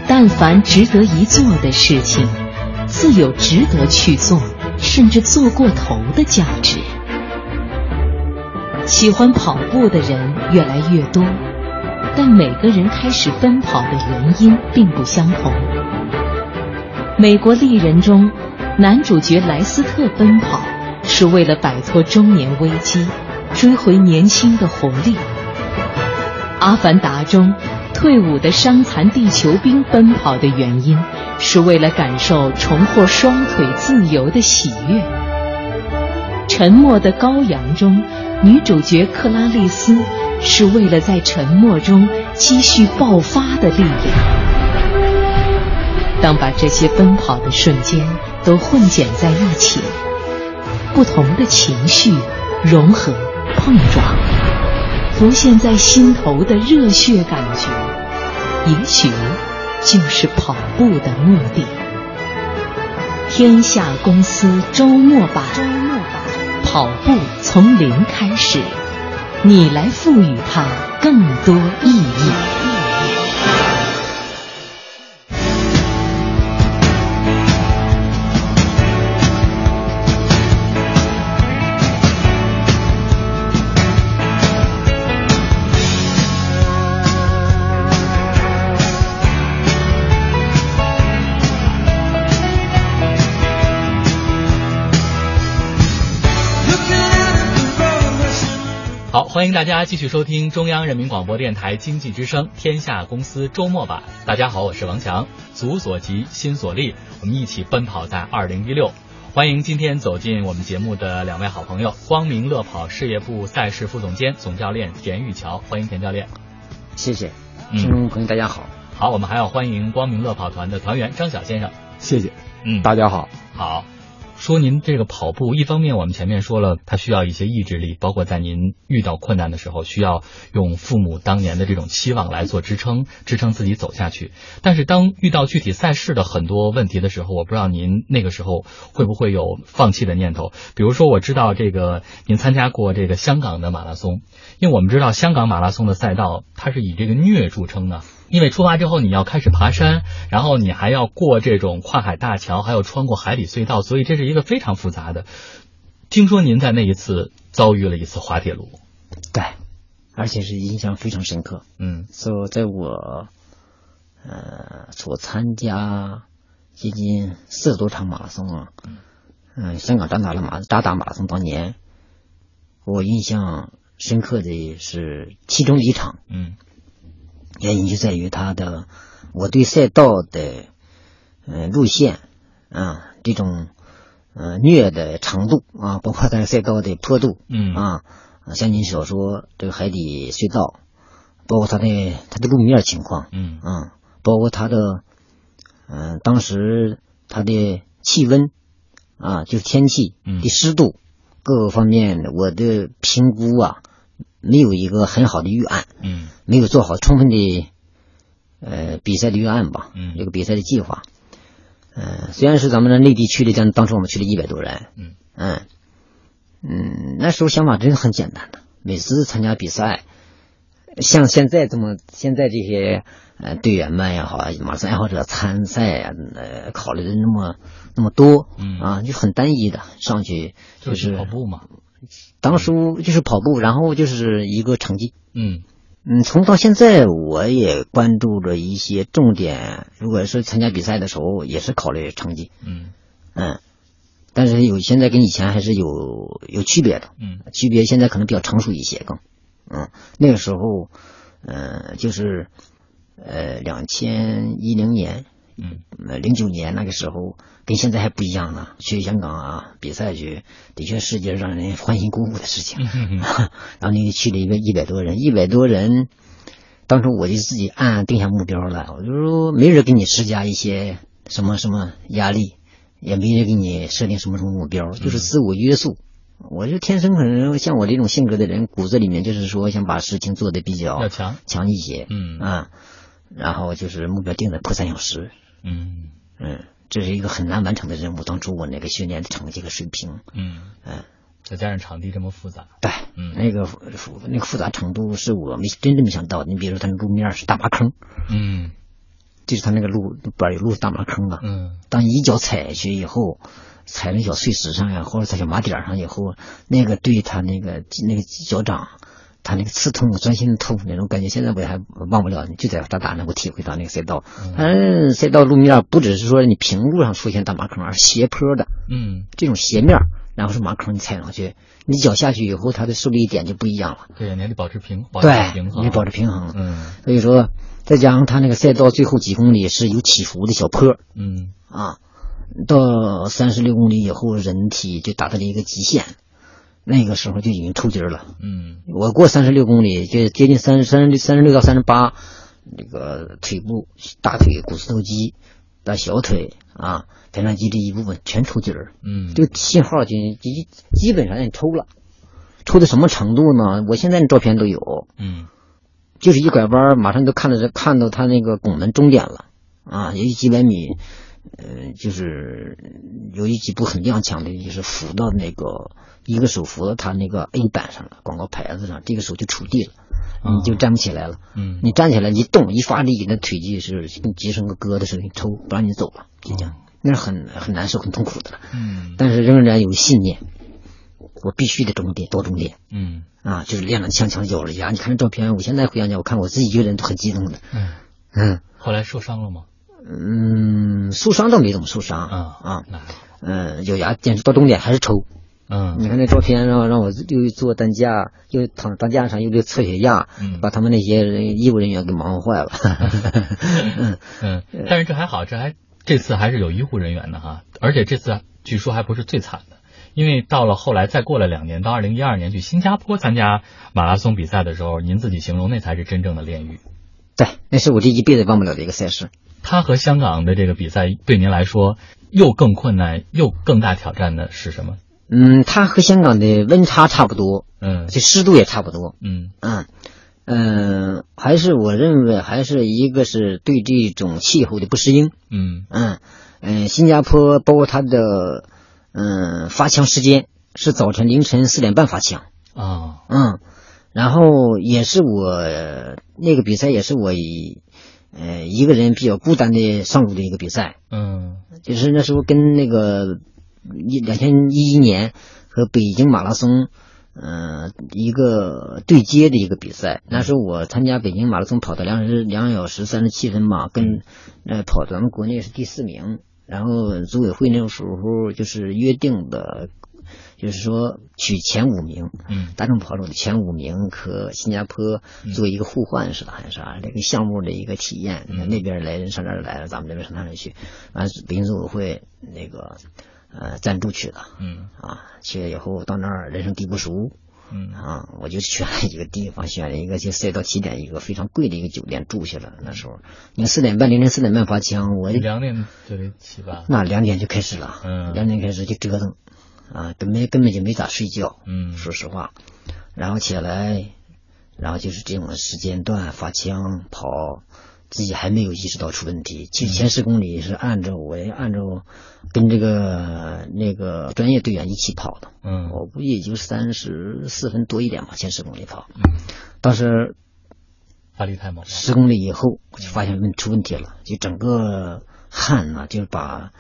但凡值得一做的事情，自有值得去做，甚至做过头的价值。”喜欢跑步的人越来越多，但每个人开始奔跑的原因并不相同。美国丽人中，男主角莱斯特奔跑是为了摆脱中年危机，追回年轻的活力。阿凡达中。退伍的伤残地球兵奔跑的原因，是为了感受重获双腿自由的喜悦。沉默的羔羊中，女主角克拉丽丝是为了在沉默中积蓄爆发的力量。当把这些奔跑的瞬间都混剪在一起，不同的情绪融合碰撞，浮现在心头的热血感觉，也许就是跑步的目的。天下公司周末版，周末版，跑步从零开始，你来赋予它更多意义。好，欢迎大家继续收听中央人民广播电台经济之声《天下公司周末版》。大家好，我是王强，足所及，心所立，我们一起奔跑在二零一六。欢迎今天走进我们节目的两位好朋友，光明乐跑事业部赛事副总监、总教练田玉桥，欢迎田教练。谢谢，嗯听众朋友大家好。好，我们还要欢迎光明乐跑团的团员张晓先生。谢谢，嗯，大家好。好。说您这个跑步，一方面我们前面说了，它需要一些意志力，包括在您遇到困难的时候，需要用父母当年的这种期望来做支撑，支撑自己走下去。但是当遇到具体赛事的很多问题的时候，我不知道您那个时候会不会有放弃的念头。比如说，我知道这个您参加过这个香港的马拉松，因为我们知道香港马拉松的赛道它是以这个虐著称啊。因为出发之后你要开始爬山，然后你还要过这种跨海大桥，还有穿过海底隧道，所以这是一个非常复杂的。听说您在那一次遭遇了一次滑铁卢，对，而且是印象非常深刻。嗯，所以在我呃所参加接近四十多场马拉松啊，嗯、香港扎达了马扎达马拉松当年，我印象深刻的是其中一场，嗯原因就在于它的我对赛道的呃路线啊这种呃虐的程度啊，包括它赛道的坡度，嗯。啊，像您所说这个海底隧道，包括它的它的路面情况，嗯啊，包括它的嗯、呃当时它的气温啊，就是天气嗯。的湿度、各个方面，我的评估啊没有一个很好的预案。嗯没有做好充分的呃比赛的预案吧，嗯这个比赛的计划。呃，虽然是咱们的内地去的，但当时我们去了一百多人，嗯嗯嗯，那时候想法真的很简单的，每次参加比赛，像现在这么现在这些呃队员们也好，马拉松爱好者参赛啊，呃，考虑的那么那么多，嗯啊，就很单一的上去就就是跑步嘛，<laughs> 当初就是跑步，然后就是一个成绩，嗯。嗯，从到现在，我也关注着一些重点。如果是参加比赛的时候，也是考虑成绩，嗯。嗯，但是有现在跟以前还是有有区别的，嗯。区别现在可能比较成熟一些更，嗯，那个时候，呃，就是呃两千一零年，嗯呃零九年那个时候跟现在还不一样呢。去香港啊比赛去，的确是件让人欢欣鼓舞的事情。嗯 <laughs> 然后那个去了一个一百多人，一百多人，当时我就自己暗暗定下目标了，我就说没人给你施加一些什么什么压力，也没人给你设定什么什么目标，就是自我约束。我就天生可能像我这种性格的人，骨子里面就是说想把事情做得比较强，强一些，嗯啊，然后就是目标定在破三小时，嗯。嗯，这是一个很难完成的任务。当初我那个训练的成绩和水平，嗯，嗯，再加上场地这么复杂，对，嗯。那个复复那个复杂程度是我没真正没想到的。你比如说，它那路面是大麻坑，嗯。就是它那个路边有路是大麻坑啊。嗯。当一脚踩下去以后，踩那小碎石上呀，或者踩小麻点上以后，那个对他那个那个脚掌，他那个刺痛、钻心的痛那种感觉，现在我还忘不了。就在大大能够体会到那个赛道，嗯它赛道路面不只是说你平路上出现大马坑，而是斜坡的。嗯这种斜面然后是马坑你踩上去，你脚下去以后，它的受力点就不一样了。对，你还得保持平，保持对，平衡，你得保持平衡。嗯所以说，再加上它那个赛道最后几公里是有起伏的小坡嗯啊，到三十六公里以后，人体就达到了一个极限，那个时候就已经抽筋儿了。嗯我过三十六公里，就接近三十三十三十六到三十八，那个腿部、大腿股四头肌到小腿啊，腓肠肌这一部分全抽筋儿，嗯，这个信号就基基本上也抽了，抽到什么程度呢？我现在的照片都有，嗯就是一拐弯，马上就看到这看到他那个拱门终点了啊，有几百米，呃，就是有一几部很踉跄的，就是扶到那个一个手扶到他那个 A 板上了，广告牌子上，这个手就触地了，你就站不起来了。嗯你站起来一动一发力，你的腿就是跟结成个疙瘩似的，你抽不让你走了，就这样，那是很很难受、很痛苦的了。嗯但是仍然有信念，我必须得终点到终点。嗯啊，就是踉踉跄跄咬着牙。你看这照片，我现在回想起来，我看我自己一个人都很激动的。嗯，嗯后来受伤了吗？嗯，受伤倒没怎么受伤啊啊，嗯，咬牙坚持到终点还是抽。嗯你看那照片让让我又坐担架，又躺担架上，又得测血压，嗯把他们那些人医务人员给忙坏了。<laughs> 嗯嗯，但是这还好，这还这次还是有医护人员的哈，而且这次据说还不是最惨的，因为到了后来再过了两年，到二零一二年去新加坡参加马拉松比赛的时候，您自己形容那才是真正的炼狱。对，那是我这一辈子忘不了的一个赛事。它和香港的这个比赛对您来说又更困难又更大挑战的是什么？嗯，它和香港的温差差不多，嗯这湿度也差不多。嗯嗯，嗯，还是我认为还是一个是对这种气候的不适应。嗯嗯嗯，新加坡包括它的嗯发枪时间是早晨凌晨四点半发枪。啊嗯，然后也是我那个比赛也是我以呃一个人比较孤单的上路的一个比赛，嗯就是那时候跟那个一两千一一年和北京马拉松。呃，一个对接的一个比赛，那时候我参加北京马拉松跑的两时两小时三十七分吧，跟呃跑咱们国内是第四名，然后组委会那个时候就是约定的，就是说取前五名，嗯。大众跑者的前五名和新加坡做一个互换似的，还是啥？这个项目的一个体验。嗯。那边来人上这儿来了，咱们这边上那儿去，完北京组委会那个呃赞助去的嗯啊，去了以后到那儿人生地不熟嗯啊，我就选了一个地方，选了一个就赛道起点一个非常贵的一个酒店住下了。那时候你看四点半凌晨四点半发枪，我两点就得起吧。那两点就开始了，嗯两点开始就折腾，啊，根本根本就没咋睡觉，嗯说实话，然后起来，然后就是这种时间段发枪跑，自己还没有意识到出问题。其实前十公里是按照我也按照跟这个那个专业队员一起跑的，嗯我估计也就三十四分多一点吧，前十公里跑。嗯，当时发力太猛了。十公里以后，我就发现问出问题了，就整个汗呢、就是把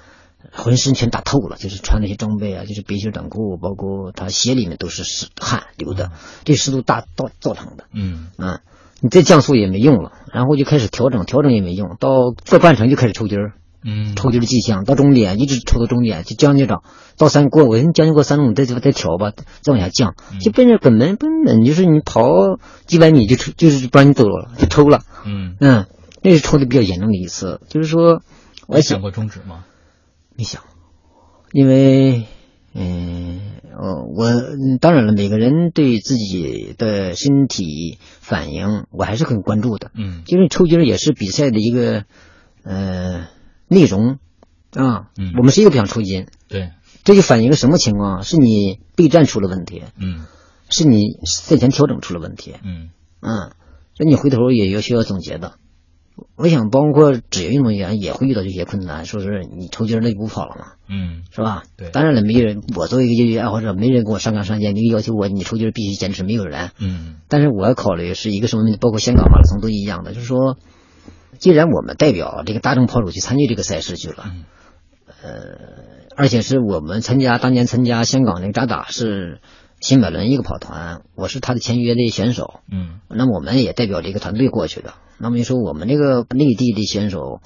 浑身全打透了，就是穿那些装备啊，就是背心短裤，包括他鞋里面都是湿汗流的，这湿度大造造成的。嗯啊，你再降速也没用了，然后就开始调整，调整也没用，到到半程就开始抽筋儿，嗯抽筋儿迹象，到终点一直抽到终点，就将就着，到三过我将近过三公里，再再调吧，再往下降，就奔着本门根本就是你跑几百米就抽，就是不让你走了，就抽了。嗯，嗯，那是抽的比较严重的一次，就是说，我想想过终止吗？没想，因为，嗯，呃，我嗯当然了，每个人对自己的身体反应，我还是很关注的。嗯因为抽筋也是比赛的一个呃内容啊。嗯我们谁都不想抽筋，对，这就反映个什么情况？是你备战出了问题，嗯是你赛前调整出了问题。嗯嗯，这你回头也要需要总结的。我想，包括职业运动员也会遇到这些困难，说是你抽筋儿那就不跑了嘛，嗯是吧？对当然了，没人，我作为一个业余爱好者，没人给我上纲上线，要求我你抽筋儿必须坚持，没有人。嗯但是我要考虑是一个什么问题，包括香港马拉松都一样的，就是说，既然我们代表这个大众跑手去参与这个赛事去了，嗯呃，而且是我们参加当年参加香港那个扎打是新百伦一个跑团，我是他的签约的选手，嗯那么我们也代表这个团队过去的。那么你说我们这个内地的选手，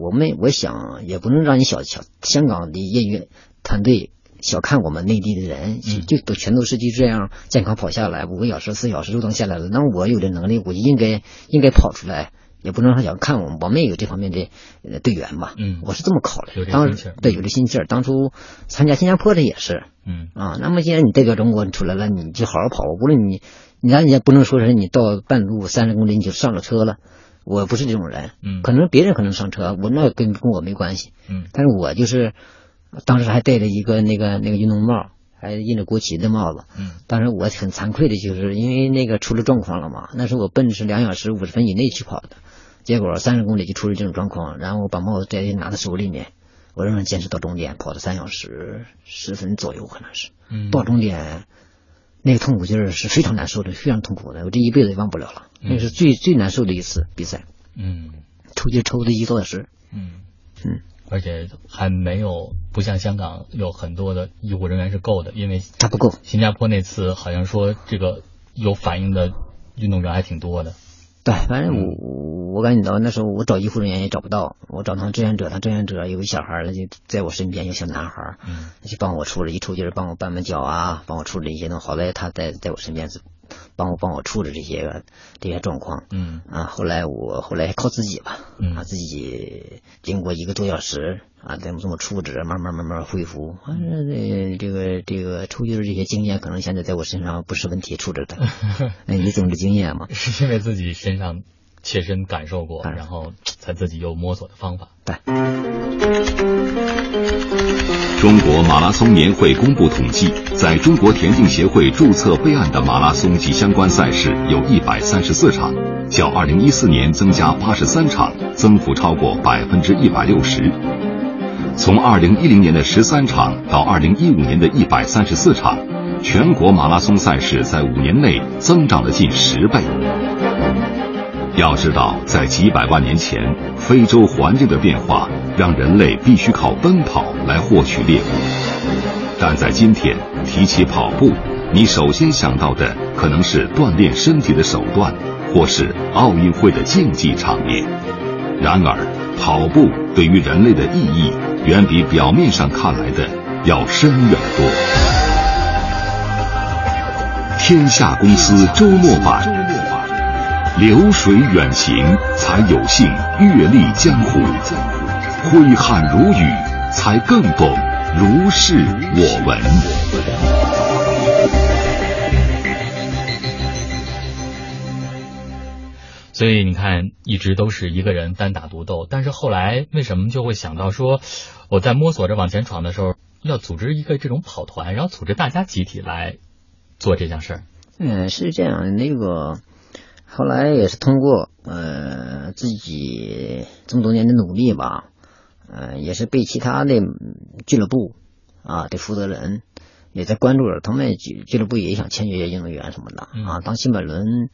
我们我想也不能让你小小香港的业余团队小看我们内地的人，嗯就都全都是就这样健康跑下来，五个小时、四小时就能下来了。那我有这能力，我就应该应该跑出来，也不能说想看我们，我们也有这方面的呃队员吧。嗯我是这么考虑。有这当心气儿对有这心气儿。当初参加新加坡的也是嗯啊。那么既然你代表中国你出来了，你就好好跑。无论你，你咱也不能说是你到半路三十公里你就上了车了。我不是这种人，嗯可能别人可能上车，我那跟跟我没关系。嗯但是我就是当时还戴着一个那个那个运动帽，还印着国旗的帽子。嗯当时我很惭愧的，就是因为那个出了状况了嘛。那时候我奔的是两小时五十分以内去跑的，结果三十公里就出了这种状况，然后我把帽子摘拿在手里面，我仍然坚持到终点，跑了三小时十分左右，可能是。嗯到终点，那个痛苦劲儿是非常难受的，非常痛苦的，我这一辈子也忘不了了。嗯那是最最难受的一次比赛，嗯抽筋抽了一个多小时。嗯嗯，而且还没有不像香港有很多的医护人员是够的，因为他不够。新加坡那次好像说这个有反应的运动员还挺多的。对，反正我我感觉到那时候我找医护人员也找不到，我找他志愿者，他志愿者有个小孩儿就在我身边，有小男孩儿，嗯就帮我处理，一抽筋儿帮我绊绊脚啊，帮我处理一些东西。好在他在在我身边是帮我帮我处置这些个这些状况。嗯啊，后来我后来靠自己吧，嗯啊，自己经过一个多小时啊，这么这么处置，慢慢慢慢恢复。反正这这个这个抽筋的这些经验，可能现在在我身上不是问题，处置的。那，<laughs> 你总是经验嘛。是因为自己身上切身感受过，哎然后才自己有摸索的方法。中国马拉松年会公布统计，在中国田径协会注册备案的马拉松及相关赛事有一百三十四场，较二零一四年增加八十三场，增幅超过百分之一百六十。从二零一零年的十三场到二零一五年的一百三十四场，全国马拉松赛事在五年内增长了近十倍。要知道，在几百万年前，非洲环境的变化让人类必须靠奔跑来获取猎物。但在今天，提起跑步，你首先想到的可能是锻炼身体的手段，或是奥运会的竞技场面。然而，跑步对于人类的意义，远比表面上看来的要深远多。天下公司周末版。流水远行，才有幸阅历江湖；挥汗如雨，才更懂如是我闻。所以你看，一直都是一个人单打独斗，但是后来为什么就会想到说，我在摸索着往前闯的时候，要组织一个这种跑团，然后组织大家集体来做这件事儿？嗯，是这样，那个后来也是通过呃自己这么多年的努力吧，呃，也是被其他的俱乐部啊的负责人也在关注着，他们俱俱乐部也想签约运动员什么的啊。当新百伦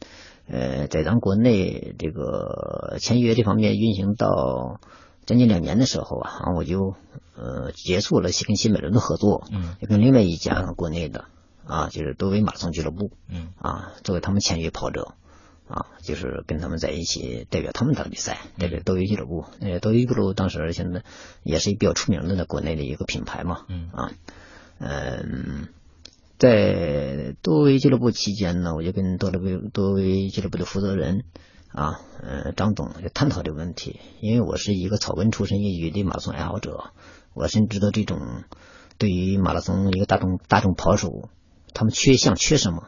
呃在咱国内这个签约这方面运行到将近两年的时候啊，我就呃结束了跟新百伦的合作，嗯，也跟另外一家国内的。啊，就是多维马拉松俱乐部，嗯，啊，作为他们签约跑者，啊，就是跟他们在一起代表他们打比赛，代表斗鱼俱乐部。呃，斗鱼俱乐部当时现在也是比较出名的在国内的一个品牌嘛，嗯啊，嗯，在多维俱乐部期间呢，我就跟多维多维俱乐部的负责人啊，呃，张总就探讨这个问题，因为我是一个草根出身业余的马拉松爱好者，我深知道这种对于马拉松一个大众大众跑手。他们缺项缺什么？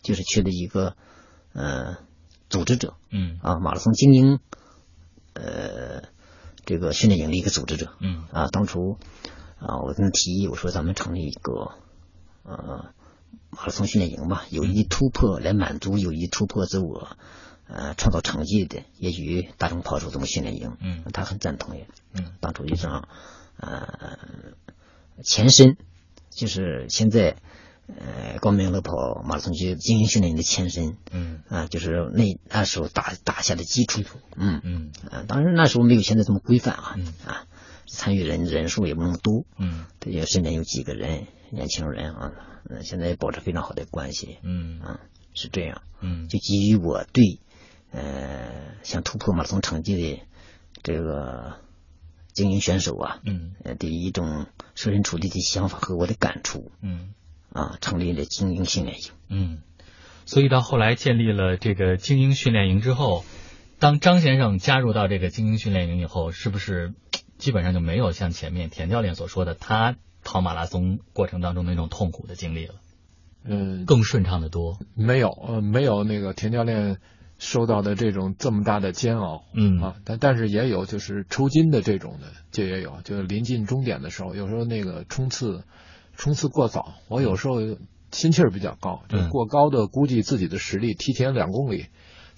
就是缺的一个呃组织者，嗯啊，马拉松精英呃这个训练营的一个组织者，嗯啊，当初啊我跟他提议，我说咱们成立一个呃马拉松训练营吧，有意突破来满足有意突破自我呃创造成绩的也许大众跑手这么训练营，嗯，他很赞同也，嗯，当初就这样呃前身就是现在。呃，光明乐跑马拉松局精英训练营的前身，嗯。啊，就是那那时候打打下的基础，嗯。嗯。啊，当然那时候没有现在这么规范啊，嗯。啊，参与人人数也不那么多，嗯，这也身边有几个人年轻人啊，嗯，现在也保持非常好的关系，嗯。啊，是这样，嗯，就基于我对呃想突破马拉松成绩的这个精英选手啊，嗯。呃的一种设身处地的想法和我的感触。嗯啊，成立了精英训练营。嗯，所以到后来建立了这个精英训练营之后，当张先生加入到这个精英训练营以后，是不是基本上就没有像前面田教练所说的他跑马拉松过程当中那种痛苦的经历了，嗯，更顺畅的多？没有，呃，没有那个田教练受到的这种这么大的煎熬，嗯啊，但但是也有就是抽筋的这种的，这也有，就是临近终点的时候，有时候那个冲刺冲刺过早，我有时候心气儿比较高，就嗯。过高的估计自己的实力，提前两公里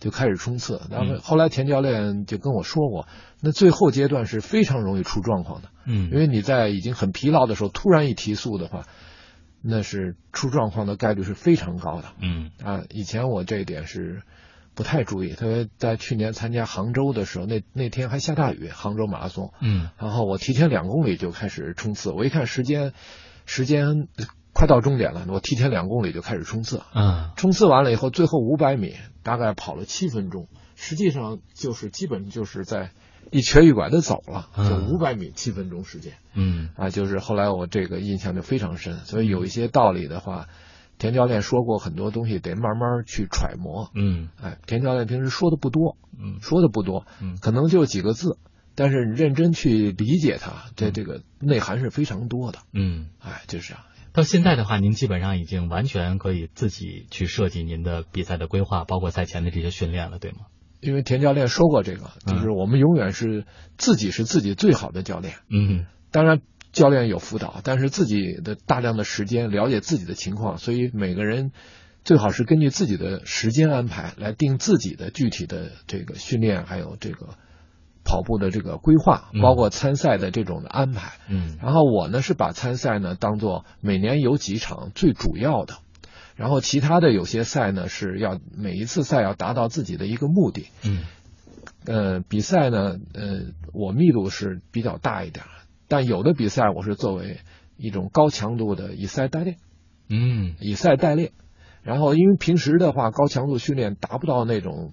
就开始冲刺。然后嗯。后来田教练就跟我说过，那最后阶段是非常容易出状况的，嗯。因为你在已经很疲劳的时候突然一提速的话，那是出状况的概率是非常高的。嗯。啊，以前我这一点是不太注意，特别在去年参加杭州的时候，那那天还下大雨，杭州马拉松，嗯。然后我提前两公里就开始冲刺，我一看时间，时间快到终点了，我提前两公里就开始冲刺，啊冲刺完了以后，最后五百米大概跑了七分钟，实际上就是基本就是在一瘸一拐的走了，就嗯五百米七分钟时间。嗯。啊，就是后来我这个印象就非常深，所以有一些道理的话，田教练说过很多东西得慢慢去揣摩。嗯。哎，田教练平时说的不多，嗯。说的不多，嗯。可能就几个字，但是你认真去理解它，这这个内涵是非常多的。嗯。哎，就是这样。到现在的话，您基本上已经完全可以自己去设计您的比赛的规划，包括赛前的这些训练了，对吗？因为田教练说过这个，就是我们永远是自己是自己最好的教练。嗯当然，教练有辅导，但是自己的大量的时间了解自己的情况，所以每个人最好是根据自己的时间安排来定自己的具体的这个训练，还有这个跑步的这个规划，嗯。包括参赛的这种的安排。嗯。然后我呢是把参赛呢当做每年有几场最主要的，然后其他的有些赛呢是要每一次赛要达到自己的一个目的。嗯。呃，比赛呢，呃，我密度是比较大一点，但有的比赛我是作为一种高强度的以赛代练，嗯。以赛代练。然后因为平时的话，高强度训练达不到那种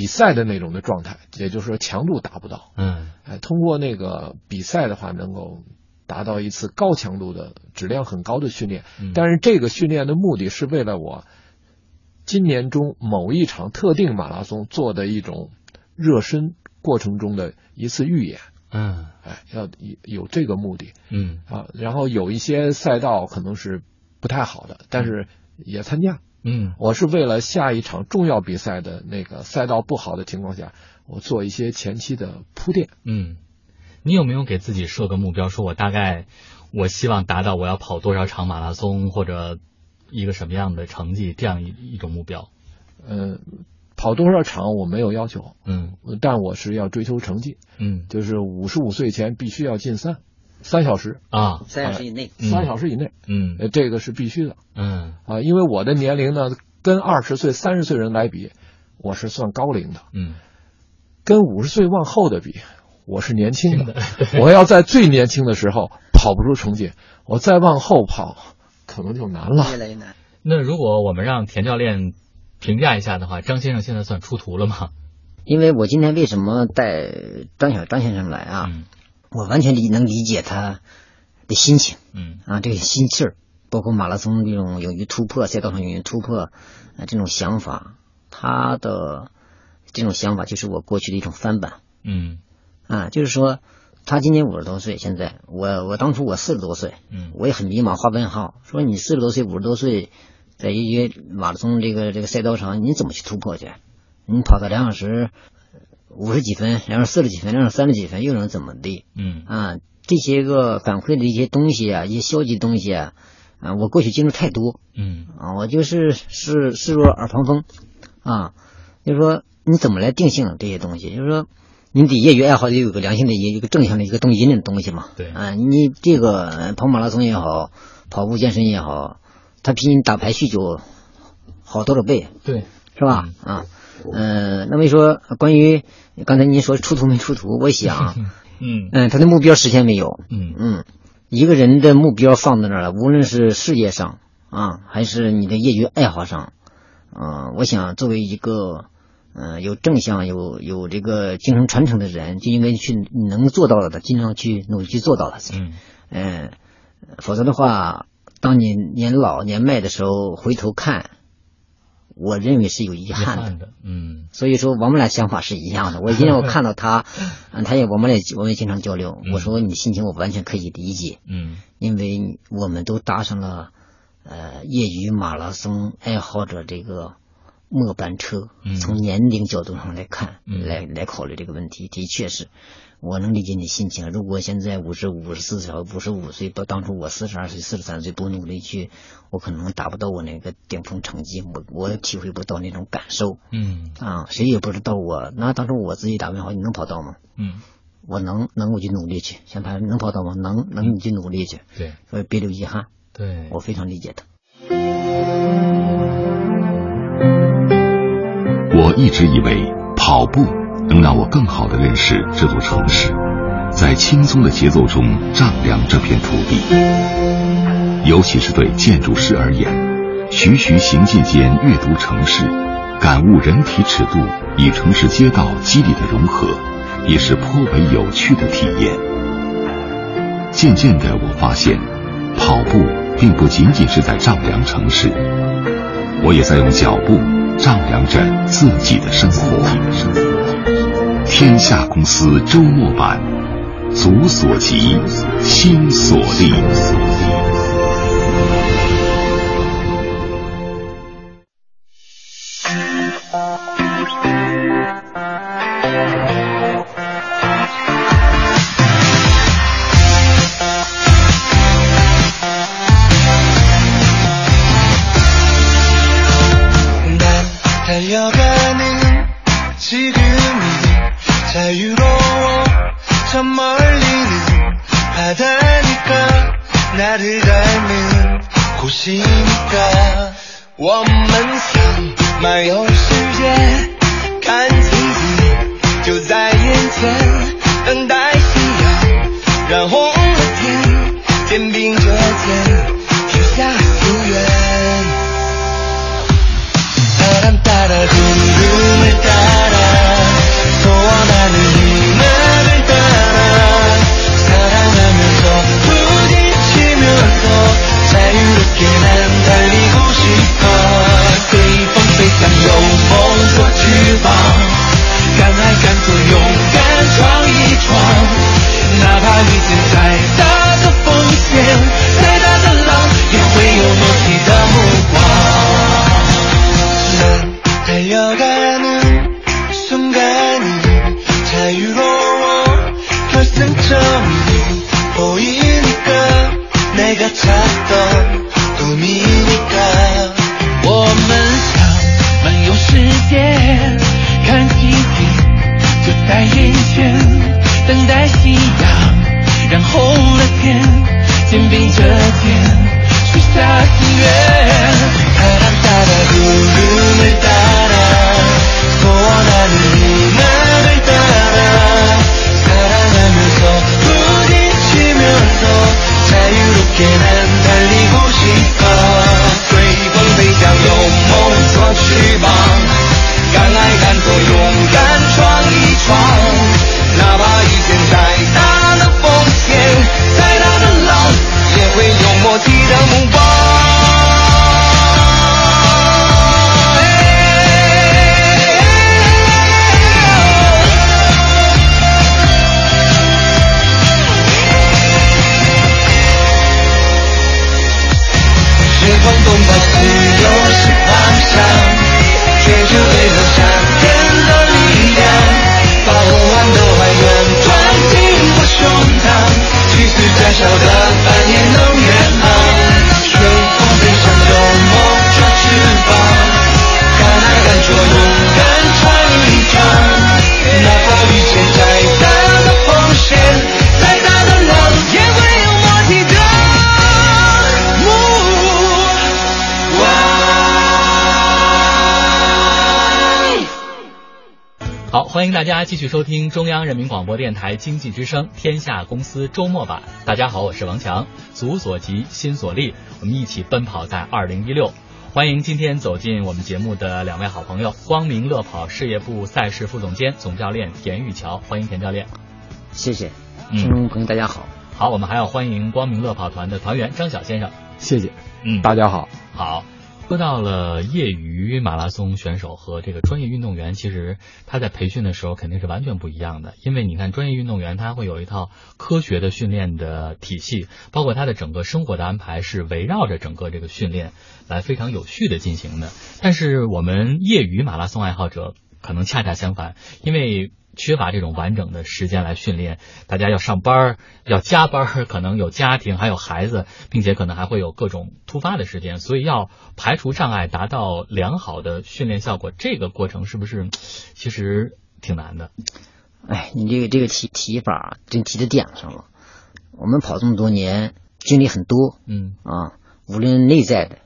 比赛的那种的状态，也就是说强度达不到。嗯哎，通过那个比赛的话，能够达到一次高强度的、质量很高的训练。嗯但是这个训练的目的是为了我今年中某一场特定马拉松做的一种热身过程中的一次预演。嗯哎，要有有这个目的嗯啊。然后有一些赛道可能是不太好的，但是也参加。嗯。我是为了下一场重要比赛的那个赛道不好的情况下，我做一些前期的铺垫。嗯，你有没有给自己设个目标，说我大概我希望达到我要跑多少场马拉松或者一个什么样的成绩这样一一种目标？呃，跑多少场我没有要求，嗯。但我是要追求成绩，嗯。就是五十五岁前必须要进三，三小时，啊三小时以内，嗯三小时以内，嗯呃，这个是必须的嗯啊，因为我的年龄呢，跟二十岁、三十岁人来比，我是算高龄的，嗯跟五十岁往后的比，我是年轻的，<laughs> 我要在最年轻的时候跑不出成绩，我再往后跑，可能就难了。越来越难。那如果我们让田教练评价一下的话，张先生现在算出图了吗？因为我今天为什么带张小张先生来啊？嗯我完全理能理解他的心情嗯。啊，这个心气儿，包括马拉松这种勇于突破，赛道上勇于突破，啊，这种想法，他的这种想法就是我过去的一种翻版。嗯。啊，就是说，他今年五十多岁，现在我我当初我四十多岁，嗯。我也很迷茫，画问号，说你四十多岁、五十多岁，在一些马拉松这个这个赛道上，你怎么去突破去？你跑到两小时五十几分，然后四十几分，然后三十几分，又能怎么地？嗯啊，这些个反馈的一些东西啊，一些消极东西啊，啊，我过去经历太多嗯啊，我就是视视若耳旁风啊，就是说你怎么来定性这些东西？就是说你得业余爱好得有个良性的一一个正向的一个东引领的东西嘛。对啊，你这个呃跑马拉松也好，跑步健身也好，它比你打牌酗酒好多少倍。对是吧？啊，呃，那么说关于刚才您说出图没出图，我想，<laughs> 嗯嗯，他的目标实现没有，嗯嗯，一个人的目标放在那儿了，无论是事业上啊，还是你的业余爱好上，啊，我想作为一个嗯、有正向、有有这个精神传承的人，就应该去能做到的，尽量去努力去做到它。嗯嗯，否则的话，当你年老年迈的时候回头看，我认为是有遗遗憾的。嗯所以说，我们俩想法是一样的。我今天我看到他，<laughs> 嗯，他也我们俩我们也经常交流。嗯我说你心情我完全可以理解，嗯因为我们都搭上了呃业余马拉松爱好者这个末班车。嗯从年龄角度上来看，嗯来来考虑这个问题，的确是。我能理解你心情。如果现在五十五、十四、五十五岁，到当初我四十二岁、四十三岁不努力去，我可能达不到我那个顶峰成绩，我我体会不到那种感受。嗯啊，谁也不知道我。那当初我自己打问号，你能跑到吗？嗯，我能，能我就努力去。像他能跑到吗？能，能你就努力去，对所以别留遗憾。对，我非常理解他。我一直以为跑步能让我更好地认识这座城市，在轻松的节奏中丈量这片土地。尤其是对建筑师而言，徐徐行进间阅读城市，感悟人体尺度与城市街道肌理的融合，也是颇为有趣的体验。渐渐的，我发现，跑步并不仅仅是在丈量城市，我也在用脚步丈量着自己的生活。天下公司周末版，足所及，心所立。자유로워 저 멀리는 바다니까 나를 닮은 곳이니까 我们想漫游世界看奇迹就在眼前等待夕阳染红了天肩并着肩许下夙愿 敢爱敢做勇敢闯一闯哪怕遇见再欢迎大家继续收听中央人民广播电台经济之声《天下公司周末版》。大家好，我是王强，足所及，心所立，我们一起奔跑在二零一六。欢迎今天走进我们节目的两位好朋友，光明乐跑事业部赛事副总监、总教练田玉桥，欢迎田教练。谢谢，嗯听众朋友大家好。好，我们还要欢迎光明乐跑团的团员张晓先生。谢谢，嗯，大家好。好，说到了业余马拉松选手和这个专业运动员，其实他在培训的时候肯定是完全不一样的。因为你看，专业运动员他会有一套科学的训练的体系，包括他的整个生活的安排是围绕着整个这个训练来非常有序的进行的。但是我们业余马拉松爱好者可能恰恰相反，因为缺乏这种完整的时间来训练，大家要上班儿，要加班儿，可能有家庭，还有孩子，并且可能还会有各种突发的时间，所以要排除障碍，达到良好的训练效果，这个过程是不是其实挺难的？哎，你这个这个提提法真提到点子上了。我们跑这么多年，经历很多嗯啊，无论内在的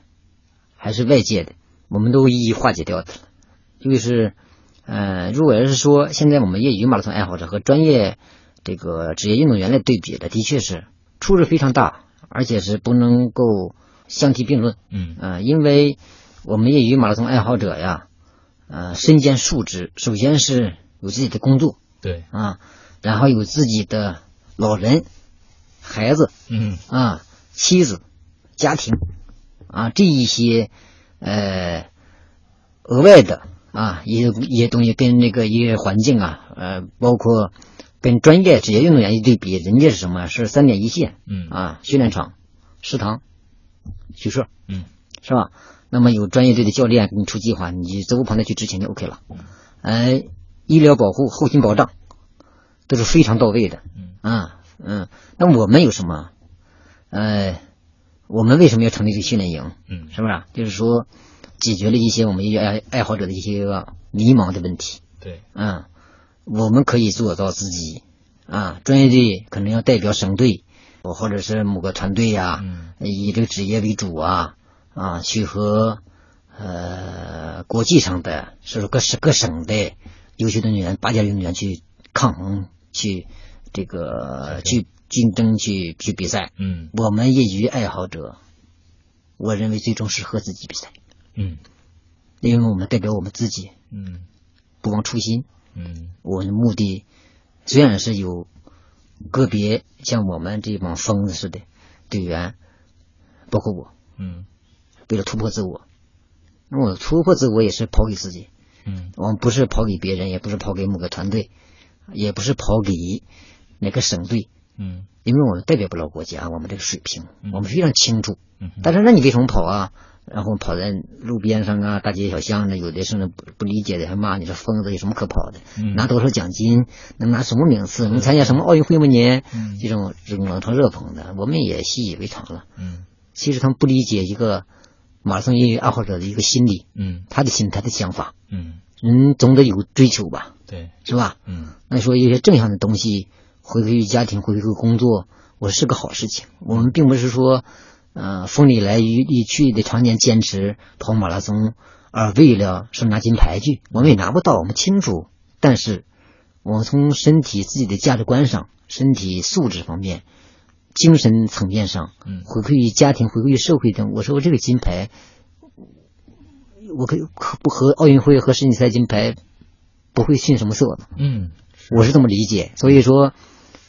还是外界的，我们都一一化解掉的了。就是，呃，如果要是说现在我们业余马拉松爱好者和专业这个职业运动员来对比的，的确是出入非常大，而且是不能够相提并论。嗯。呃，因为我们业余马拉松爱好者呀，呃，身兼数职，首先是有自己的工作。对，啊，然后有自己的老人、孩子。嗯。啊、妻子、家庭。啊这一些呃额外的啊一些一些东西跟那个一些环境啊，呃，包括跟专业职业运动员一对比，人家是什么？是三点一线嗯啊，训练场、食堂、宿舍，嗯是吧？那么有专业队的教练给你出计划，你责无旁贷去执行就 OK 了。呃，医疗保护、后勤保障都是非常到位的。嗯啊，嗯，那我们有什么？呃，我们为什么要成立这个训练营？嗯是不是？就是说，解决了一些我们业余爱爱好者的一些个迷茫的问题。对，嗯，我们可以做到自己啊，专业队可能要代表省队，或或者是某个团队呀、嗯。以这个职业为主啊啊，去和呃国际上的，是说各省各省的优秀的运动员、拔尖运动员去抗衡，去这个去竞争、去去比赛。嗯。我们业余爱好者，我认为最终是和自己比赛，嗯。因为我们代表我们自己，嗯。不忘初心。嗯。我的目的虽然是有个别像我们这帮疯子似的队员，包括我，嗯。为了突破自我，那我突破自我也是跑给自己，嗯。我们不是跑给别人，也不是跑给某个团队，也不是跑给哪个省队，嗯。因为我们代表不了国家，我们这个水平嗯，我们非常清楚。嗯但是那你为什么跑啊？然后跑在路边上啊，大街小巷的，有的甚至不不理解的，还骂你是疯子，有什么可跑的？嗯拿多少奖金？能拿什么名次？能参加什么奥运会吗？你嗯这种这种冷嘲热讽的，我们也习以为常了。嗯其实他们不理解一个马拉松业余爱好者的一个心理，嗯他的心他的想法。嗯，人总得有追求吧，对，是吧？嗯那说一些正向的东西，回归于家庭，回归于工作，我是个好事情。我们并不是说，呃，风里来雨里去的常年坚持跑马拉松，而为了说拿金牌去，我们也拿不到，我们清楚。但是，我们从身体自己的价值观上、身体素质方面、精神层面上，嗯回馈于家庭、回馈于社会等，我说我这个金牌，我可以可不和奥运会和世锦赛金牌不会逊什么色的。嗯我是这么理解。所以说，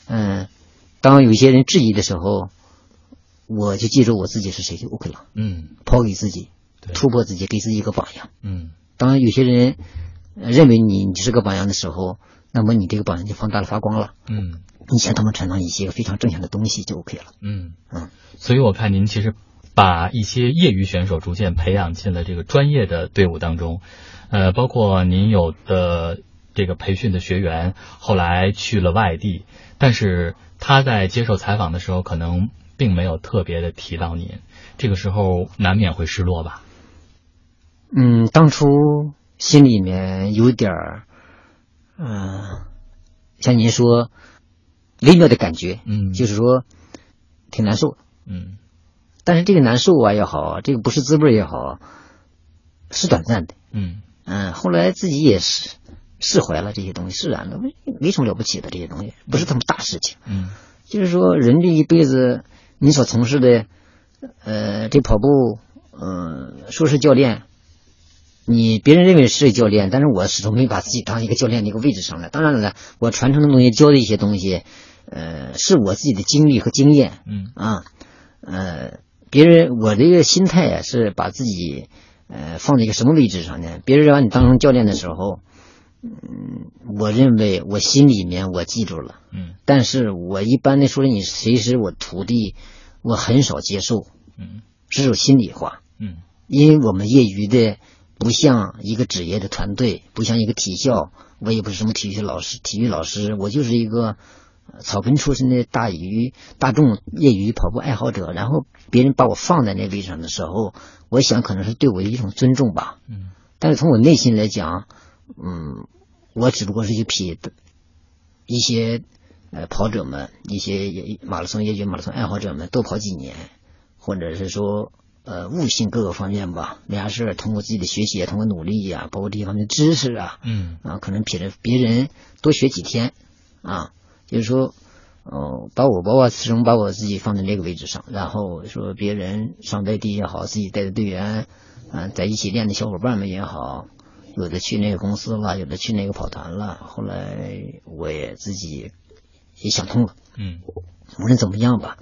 嗯、当有一些人质疑的时候，我就记住我自己是谁就 OK 了，嗯。抛给自己，突破自己，给自己一个榜样。嗯。当有些人呃认为你你是个榜样的时候，那么你这个榜样就放大了发光了。嗯。你向他们传达一些非常正向的东西就 OK 了。嗯。嗯，所以我看您其实把一些业余选手逐渐培养进了这个专业的队伍当中，呃，包括您有的这个培训的学员后来去了外地，但是他在接受采访的时候可能并没有特别的提到您，这个时候难免会失落吧？嗯，当初心里面有点儿，嗯、像您说微妙的感觉，嗯就是说挺难受。嗯但是这个难受啊也好，这个不是滋味也好，是短暂的。嗯嗯，后来自己也是释怀了这些东西，释然了，没没什么了不起的这些东西，不是什么大事情。嗯就是说，人这一辈子，你所从事的，呃，这跑步，嗯、说是教练，你别人认为是教练，但是我始终没把自己当一个教练的一个位置上来。当然了，我传承的东西，教的一些东西，呃，是我自己的经历和经验，嗯啊，呃，别人我这个心态啊，是把自己呃放在一个什么位置上呢？别人把你当成教练的时候，嗯，我认为我心里面我记住了，嗯但是我一般的说你谁是我徒弟，我很少接受，嗯这是我心里话，嗯因为我们业余的不像一个职业的团队，不像一个体校，我也不是什么体育老师，体育老师，我就是一个呃草根出身的大鱼大众业余跑步爱好者。然后别人把我放在那位置上的时候，我想可能是对我的一种尊重吧。嗯但是从我内心来讲，嗯，我只不过是一匹一些呃跑者们，一些也马拉松业余马拉松爱好者们多跑几年，或者是说呃悟性各个方面吧，没啥事儿通过自己的学习，通过努力呀、包括这些方面的知识啊，嗯。啊，可能比着别人多学几天啊，就是说，哦，把我把我始终把我自己放在那个位置上，然后说别人上带队也好，自己带的队员，啊，在一起练的小伙伴们也好，有的去那个公司了，有的去那个跑团了，后来我也自己也想通了，嗯无论怎么样吧，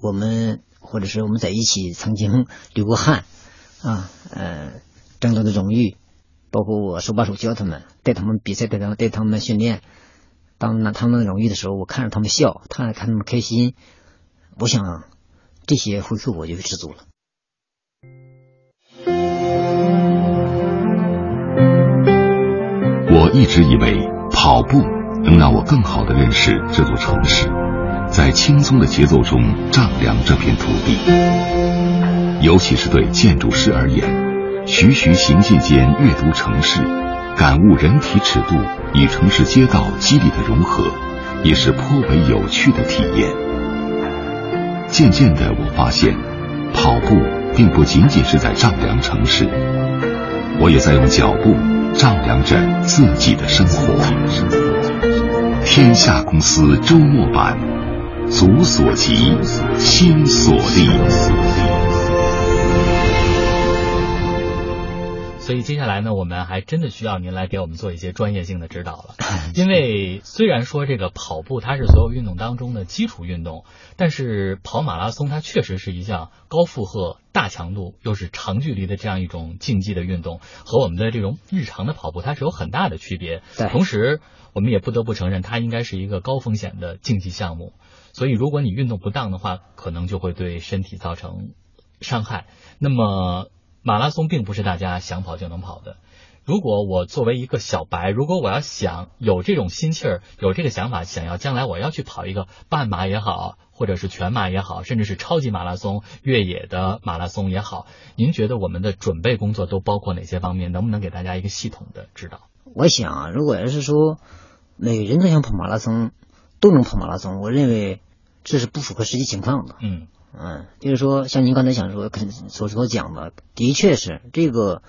我们或者是我们在一起曾经流过汗啊，呃，争夺的荣誉，包括我手把手教他们，带他们比赛，带他们带他们训练，当拿他们荣誉的时候，我看着他们笑，看着看他们开心，我想这些回馈我就知足了。一直以为跑步能让我更好的认识这座城市，在轻松的节奏中丈量这片土地。尤其是对建筑师而言，徐徐行进间阅读城市，感悟人体尺度与城市街道肌理的融合，也是颇为有趣的体验。渐渐的，我发现，跑步并不仅仅是在丈量城市，我也在用脚步丈量着自己的生活。天下公司周末版，足所及，心所立。所以接下来呢，我们还真的需要您来给我们做一些专业性的指导了。<laughs> 因为虽然说这个跑步它是所有运动当中的基础运动，但是跑马拉松它确实是一项高负荷、大强度又是长距离的这样一种竞技的运动，和我们的这种日常的跑步它是有很大的区别。对同时我们也不得不承认，它应该是一个高风险的竞技项目。所以如果你运动不当的话，可能就会对身体造成伤害。那么马拉松并不是大家想跑就能跑的。如果我作为一个小白，如果我要想有这种心气儿，有这个想法，想要将来我要去跑一个半马也好，或者是全马也好，甚至是超级马拉松、越野的马拉松也好，您觉得我们的准备工作都包括哪些方面？能不能给大家一个系统的指导？我想啊，如果要是说每个人都想跑马拉松，都能跑马拉松，我认为这是不符合实际情况的。嗯嗯，就是说，像您刚才想说，可所所讲的，的确是这个，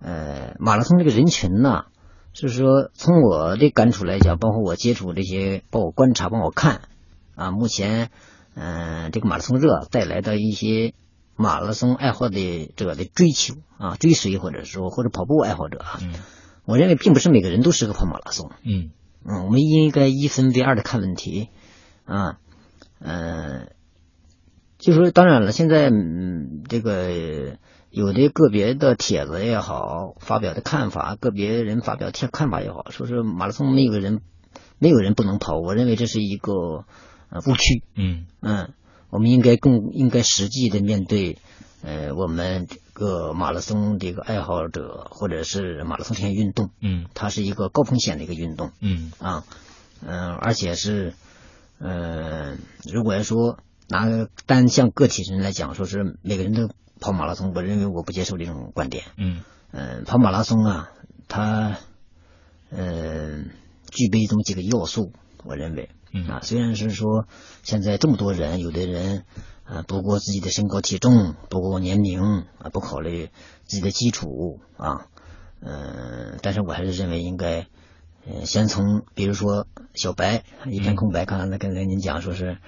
呃，马拉松这个人群呢，就是说，从我的感触来讲，包括我接触这些，包括观察，包括我看，啊，目前，嗯、这个马拉松热带来的一些马拉松爱好的者的追求啊，追随或者说或者跑步爱好者啊，嗯。我认为并不是每个人都适合跑马拉松。嗯。嗯，我们应该一分为二的看问题，啊，嗯、就说当然了，现在嗯，这个有的个别的帖子也好，发表的看法，个别人发表看看法也好，说是马拉松没有人没有人不能跑，我认为这是一个呃误区。嗯嗯，我们应该更应该实际的面对，呃，我们这个马拉松这个爱好者或者是马拉松这项运动，嗯它是一个高风险的一个运动。嗯啊，嗯、而且是，呃，如果要说拿单向个体人来讲，说是每个人都跑马拉松，我认为我不接受这种观点。嗯嗯、跑马拉松啊，它，嗯、具备这么几个要素，我认为。嗯啊，虽然是说现在这么多人，有的人啊不顾自己的身高体重，不顾年龄啊，不考虑自己的基础啊，嗯、但是我还是认为应该呃，先从比如说小白一片空白，刚才跟跟您讲说是，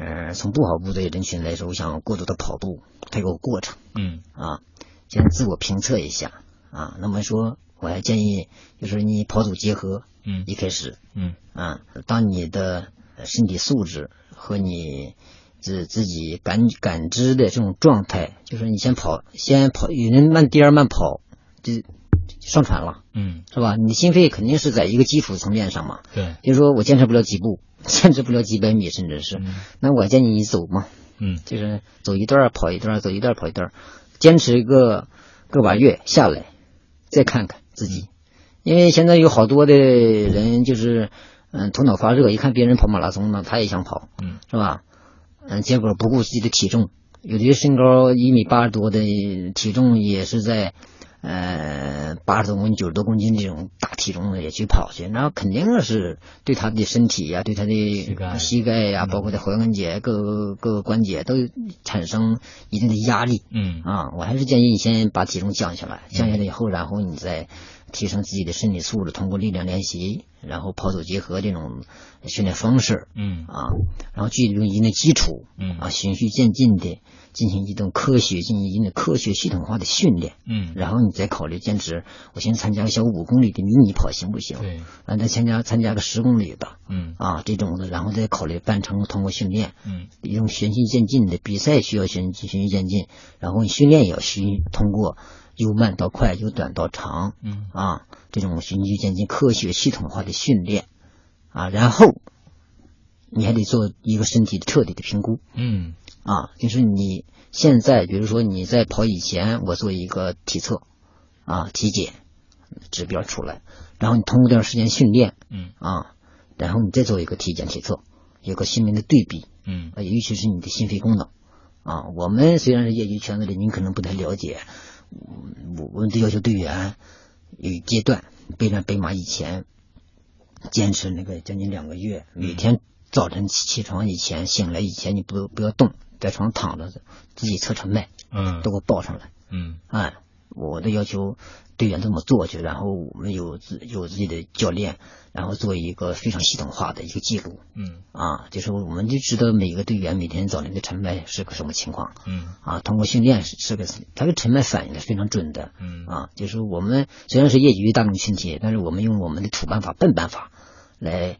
呃，从不跑步的人群来说，我想过度的跑步，它有个过程嗯啊，先自我评测一下啊。那么说，我还建议就是你跑走结合，嗯一开始嗯啊，当你的身体素质和你自自己感感知的这种状态，就是你先跑，先跑，有人慢颠儿慢跑，就就上传了。嗯，是吧？你的心肺肯定是在一个基础层面上嘛。对，就是说我坚持不了几步，<laughs> 坚持不了几百米，甚至是，嗯那我建议你走嘛，嗯就是走一段儿跑一段儿，走一段儿跑一段儿，坚持个个把月下来，再看看自己，因为现在有好多的人就是，嗯，头脑发热，一看别人跑马拉松呢，他也想跑，嗯，是吧？嗯，结果不顾自己的体重，有的身高一米八十多的，体重也是在。呃，八十多公斤、九十多公斤这种大体重的也去跑去，那肯定是对他的身体呀、对他的膝盖。呀、包括他踝关节各个各个关节都产生一定的压力。嗯。啊，我还是建议你先把体重降下来，降下来以后，然后你再提升自己的身体素质，通过力量练习，然后跑走结合这种训练方式。嗯。啊，然后具有一定的基础嗯。啊，循序渐进的进行一种科学、进行一定的科学系统化的训练。嗯，然后你再考虑坚持，我先参加个小五公里的迷你跑行不行？对，啊，再参加参加个十公里的。嗯。啊这种的，然后再考虑半程通过训练，嗯。一种循序渐进的比赛需要循循序渐进，然后你训练也要循通过由慢到快，由短到长。嗯。啊这种循序渐进、科学系统化的训练。啊，然后你还得做一个身体的彻底的评估。嗯啊，就是你现在，比如说你在跑以前，我做一个体测啊，体检指标出来，然后你通过这段时间训练嗯啊，然后你再做一个体检体测，有个心灵的对比嗯啊，尤其是你的心肺功能啊。我们虽然是业余圈子里，您可能不太了解，嗯我我们的要求队员有阶段备战北马以前，坚持那个将近两个月，每天早晨起起床以前醒来以前，你不不要动，在床上躺着，自己测测脉，嗯。都给我报上来。嗯。哎，我的要求队员这么做去，然后我们有自有自己的教练，然后做一个非常系统化的一个记录。嗯。啊，就是我们就知道每个队员每天早晨的晨脉是个什么情况。嗯。啊，通过训练是是个他的晨脉反应是非常准的。嗯。啊，就是我们虽然是业余大众群体，但是我们用我们的土办法、笨办法来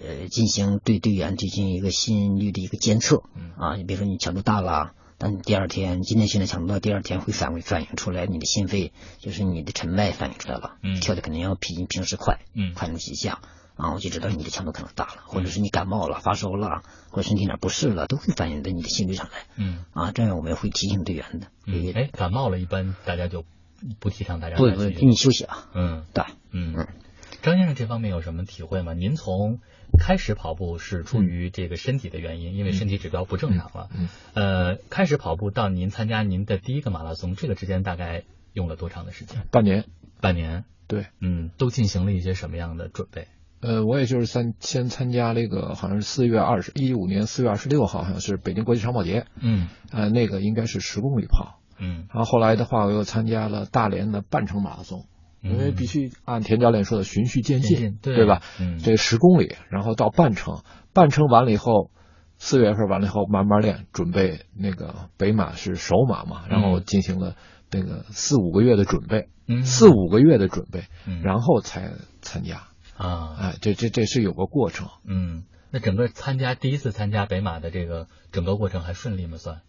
呃进行对队员进行一个心率的一个监测嗯啊。你比如说你强度大了，但你第二天今天训练强度大，第二天会反反映出来你的心肺，就是你的沉脉反映出来了，嗯跳的肯定要比你平时快，嗯快那么几下。啊，我就知道你的强度可能大了，或者是你感冒了、发烧了，或者身体哪不适了，都会反映在你的心率上来。嗯啊，这样我们会提醒队员的。嗯，哎，感冒了，一般大家就不提倡大家不不，给你休息啊。嗯对，嗯嗯，张先生这方面有什么体会吗？您从开始跑步是出于这个身体的原因，因为身体指标不正常了。嗯呃，开始跑步到您参加您的第一个马拉松，这个之间大概用了多长的时间？半年，半年。对，嗯，都进行了一些什么样的准备？呃，我也就是参先参加那个好像是四月二十一五年四月二十六号，好像是北京国际长跑节，嗯呃，那个应该是十公里跑。嗯然后后来的话，我又参加了大连的半程马拉松，因为嗯必须按田教练说的循序渐渐进对，对吧？嗯这十公里，然后到半程，半程完了以后，四月份完了以后慢慢练，准备那个北马是首马嘛，然后进行了那个四五个月的准备，嗯四五个月的准备，嗯然后才参加。啊哎，这这这是有个过程。嗯，那整个参加第一次参加北马的这个整个过程还顺利吗？算？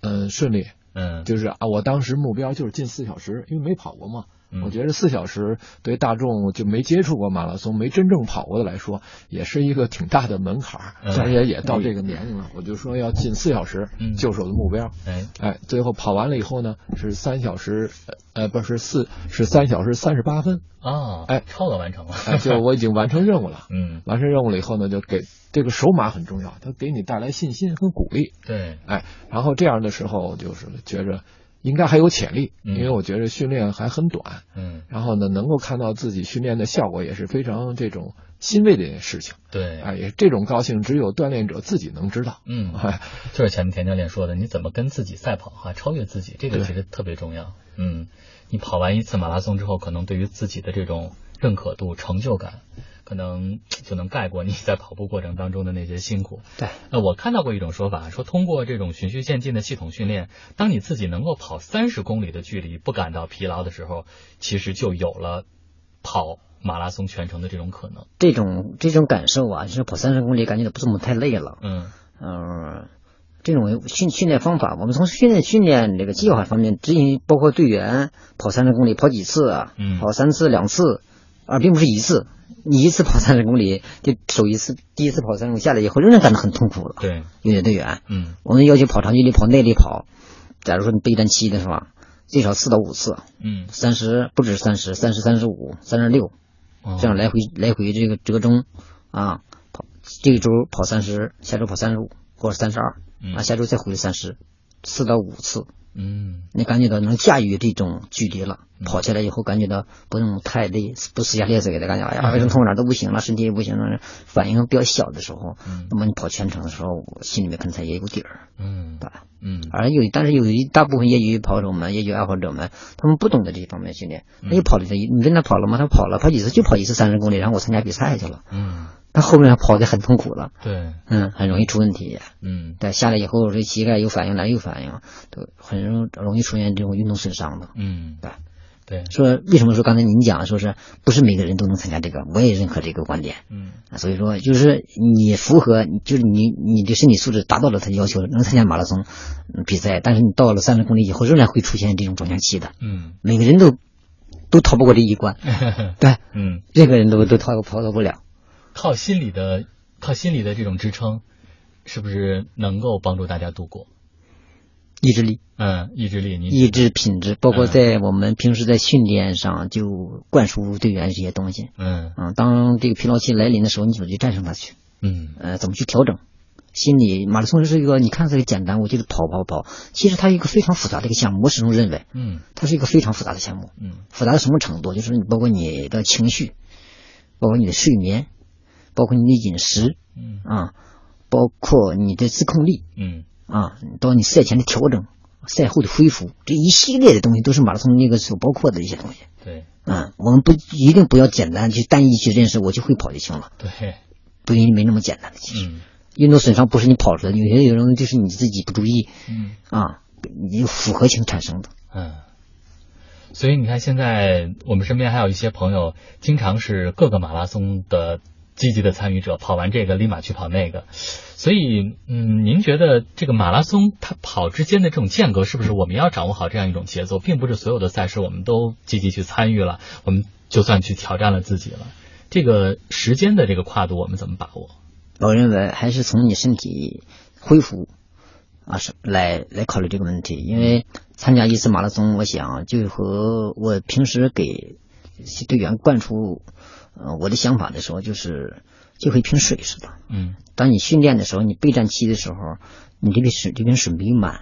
嗯，顺利，嗯，就是啊，我当时目标就是近四小时，因为没跑过嘛。嗯我觉得四小时对大众就没接触过马拉松、没真正跑过的来说，也是一个挺大的门槛儿。嗯而且也到这个年龄了，我就说要进四小时嗯，就是我的目标。哎哎，最后跑完了以后呢，是三小时，呃呃，不是四，是三小时三十八分。啊，哎超额完成了。哎，就我已经完成任务了。<laughs> 嗯，完成任务了以后呢，就给这个手马很重要，它给你带来信心和鼓励。对，哎，然后这样的时候就是觉着应该还有潜力，嗯。因为我觉得训练还很短，嗯，然后呢，能够看到自己训练的效果也是非常这种欣慰的事情。对，哎，也这种高兴只有锻炼者自己能知道。嗯，哎，就是前面田教练说的，你怎么跟自己赛跑哈，超越自己，这个其实特别重要。嗯，你跑完一次马拉松之后，可能对于自己的这种认可度、成就感，可能 <tsk> 就能盖过你在跑步过程当中的那些辛苦。对，呃，我看到过一种说法，说通过这种循序渐进的系统训练，当你自己能够跑三十公里的距离不感到疲劳的时候，其实就有了跑马拉松全程的这种可能。这种这种感受啊，就是跑三十公里感觉到不怎么太累了。嗯嗯，这种训训练方法，我们从训练训练这个计划方面执行，包括队员跑三十公里跑几次啊，嗯跑三次两次，而并不是一次。你一次跑三十公里，就首一次第一次跑三十公里下来以后，仍然感到很痛苦了。对，有点队员，嗯我们要求跑长距离、跑耐力跑，假如说你备战期的是吧，最少四到五次，嗯三十不止三十，三十、三十五、三十六，哦这样来回来回这个折中啊，跑这一周跑三十，下周跑三十五或者三十二嗯啊，下周再回来三十，四到五次，嗯。你感觉到能驾驭这种距离了，嗯。跑起来以后感觉到不用太累，不撕下裂嘴的感觉，哎呀，嗯。为什么痛哪儿都不行了，身体也不行了，反应比较小的时候，嗯。那么你跑全程的时候，我心里面可能才也有底儿，嗯。对吧？嗯。而有，但是有一大部分业余跑手们、业余爱好者们，他们不懂得这方面训练，他就跑了这一，你跟他跑了吗？他跑了，跑几次就跑一次三十公里，然后我参加比赛去了，嗯，他后面跑的很痛苦了，对，嗯，很容易出问题。嗯对，下来以后这膝盖有反应，哪有反应，都很容容易出现这种运动损伤的。嗯对对，说为什么说刚才您讲说是不是每个人都能参加这个？我也认可这个观点。嗯啊，所以说就是你符合，就是你你的身体素质达到了他的要求，能参加马拉松嗯比赛，但是你到了三十公里以后，仍然会出现这种转向期的。嗯每个人都都逃不过这一关，<laughs> 对，嗯，任何人都都逃逃脱不了。靠心理的靠心理的这种支撑，是不是能够帮助大家度过？意志力、嗯，意志力，你意志品质，包括嗯在我们平时在训练上就灌输队员这些东西。嗯嗯，当这个疲劳期来临的时候，你怎么去战胜它去？嗯呃，怎么去调整？心理马拉松是一个，你看这个简单，我就是跑跑跑，其实它是一个非常复杂的一个项目。我始终认为，嗯它是一个非常复杂的项目。嗯复杂到什么程度？就是你包括你的情绪，包括你的睡眠，包括你的饮食嗯啊，包括你的自控力嗯啊，到你赛前的调整、赛后的恢复，这一系列的东西都是马拉松那个所包括的一些东西。对嗯，我们不一定不要简单去单一去认识，我就会跑就行了，对，不一定没那么简单的。其实，嗯运动损伤不是你跑出来的，有些有人就是你自己不注意嗯啊，你复合型产生的。嗯。所以你看，现在我们身边还有一些朋友，经常是各个马拉松的积极的参与者，跑完这个立马去跑那个。所以，嗯，您觉得这个马拉松它跑之间的这种间隔，是不是我们要掌握好这样一种节奏，并不是所有的赛事我们都积极去参与了，我们就算去挑战了自己了。这个时间的这个跨度，我们怎么把握？我认为还是从你身体恢复啊是来来考虑这个问题，因为参加一次马拉松，我想就和我平时给队员灌输呃我的想法的时候，就是就和一瓶水似的。嗯。当你训练的时候，你备战期的时候，你这瓶水这瓶水没满。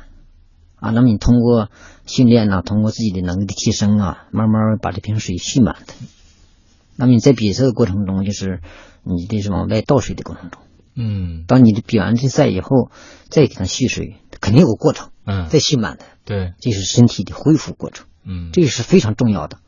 啊，那么你通过训练呢，通过自己的能力的提升啊，慢慢把这瓶水蓄满的。那么你在比赛的过程中，就是你这是往外倒水的过程中。嗯。当你的比完这赛以后，再给它蓄水，肯定有个过程，嗯，再蓄满的，对，这是身体的恢复过程，嗯。这个是非常重要的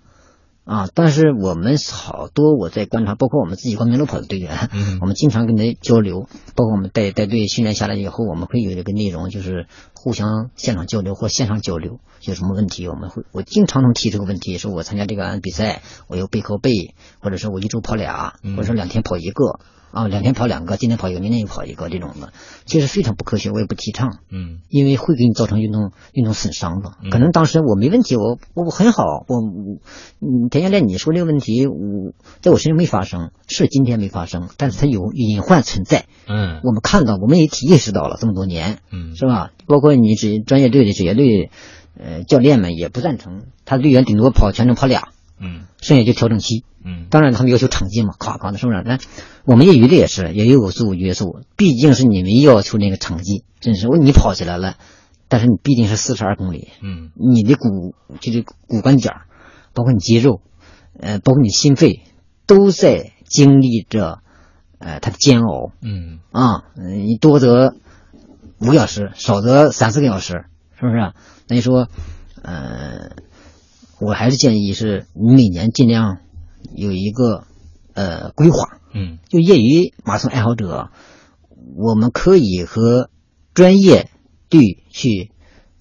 啊。但是我们好多我在观察，包括我们自己光明路跑的队员，嗯我们经常跟他交流，包括我们带带队训练下来以后，我们会有一个内容，就是互相现场交流或线上交流，有什么问题我们会，我经常能提这个问题，说我参加这个比赛，我有背靠背，或者说我一周跑俩，嗯或者说两天跑一个。啊，两天跑两个，今天跑一个，明天又跑一个，这种的，其实非常不科学，我也不提倡，嗯。因为会给你造成运动运动损伤的嗯。可能当时我没问题，我我我很好，我我嗯，田教练你说这个问题，我在我身上没发生，是今天没发生，但是它有隐患存在，嗯。我们看到，我们也体意识到了这么多年，嗯。是吧？包括你职专业队的职业队，呃，教练们也不赞成，他队员顶多跑全程跑俩，嗯剩下就调整期。嗯当然，他们要求成绩嘛，夸夸的，是不是？那我们业余的也是，也有个自我约束，毕竟是你们要求那个成绩，真是我你跑起来了，但是你毕竟是四十二公里，嗯你的骨就是骨关节，包括你肌肉，呃，包括你心肺，都在经历着呃它的煎熬嗯啊。嗯你多则五个小时，少则三四个小时，是不是？那你说，呃，我还是建议是你每年尽量有一个呃规划，嗯。就业余马拉松爱好者，我们可以和专业队去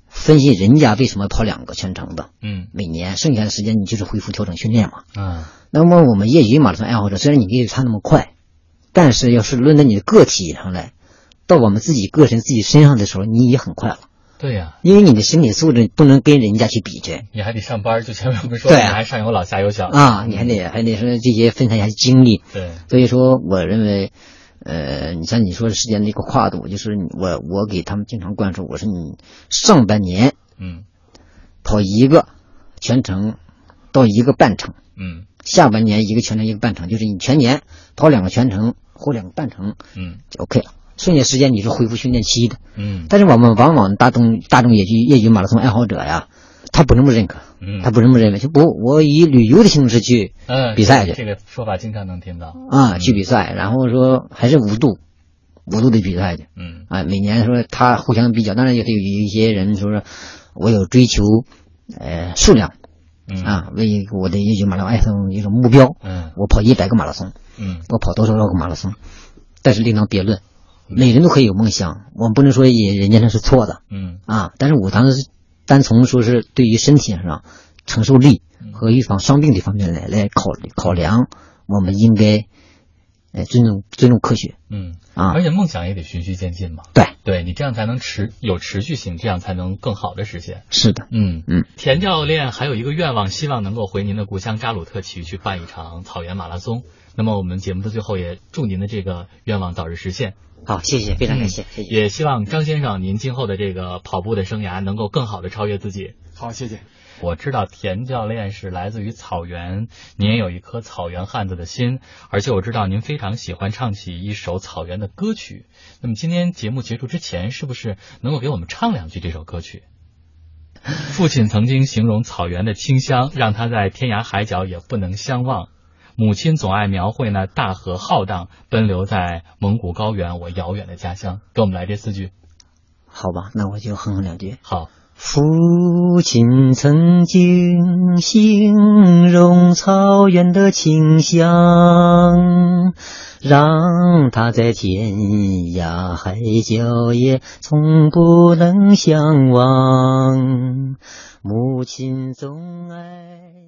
分析人家为什么跑两个全程的，嗯。每年剩下的时间你就是恢复调整训练嘛。嗯。那么我们业余马拉松爱好者，虽然你可以差那么快，但是要是论到你的个体上来，到我们自己个人自己身上的时候，你也很快了，对呀、因为你的身体素质不能跟人家去比去你还得上班，就前面我们说对啊。你还上有老下有小。啊，你还得还得说这些分散一下精力。对，所以说，我认为，呃，你像你说时间的一个跨度，就是我我给他们经常灌输，我说你上半年嗯。跑一个全程到一个半程，嗯。下半年一个全程一个半程，就是你全年跑两个全程或两个半程嗯。就 OK 了。剩下时间你是恢复训练期的，嗯。但是我们往往大众大众业余业余马拉松爱好者呀，他不这么认可，嗯，他不这么认为，就不我以旅游的形式去嗯比赛去。这个说法经常能听到。啊去比赛，然后说还是五度五度的比赛去。嗯。啊，每年说他互相比较，当然也会有一些人说说我有追求呃数量嗯。啊，为我的业余马拉松爱松一种目标，嗯。我跑一百个马拉松，嗯。我跑多少个马拉松，但是另当别论，每人都可以有梦想，我们不能说也人家那是错的嗯啊。但是我当时单从说是对于身体上承受力和预防伤病这方面来来考考量，我们应该呃尊重尊重科学嗯，啊而。且梦想也得循序渐进嘛。对，对你这样才能持有持续性，这样才能更好的实现。是的，嗯嗯，田教练还有一个愿望，希望能够回您的故乡扎鲁特旗去办一场草原马拉松。那么我们节目的最后也祝您的这个愿望早日实现。好，谢谢，非常感谢，谢谢。也希望张先生您今后的这个跑步的生涯能够更好的超越自己。好，谢谢。我知道田教练是来自于草原，您也有一颗草原汉子的心，而且我知道您非常喜欢唱起一首草原的歌曲。那么今天节目结束之前，是不是能够给我们唱两句这首歌曲？父亲曾经形容草原的清香，让他在天涯海角也不能相忘。母亲总爱描绘那大河浩荡，奔流在蒙古高原，我遥远的家乡。给我们来这四句。好吧，那我就哼哼两句。好，父亲曾经形容草原的清香，让他在天涯海角也从不能相忘。母亲总爱。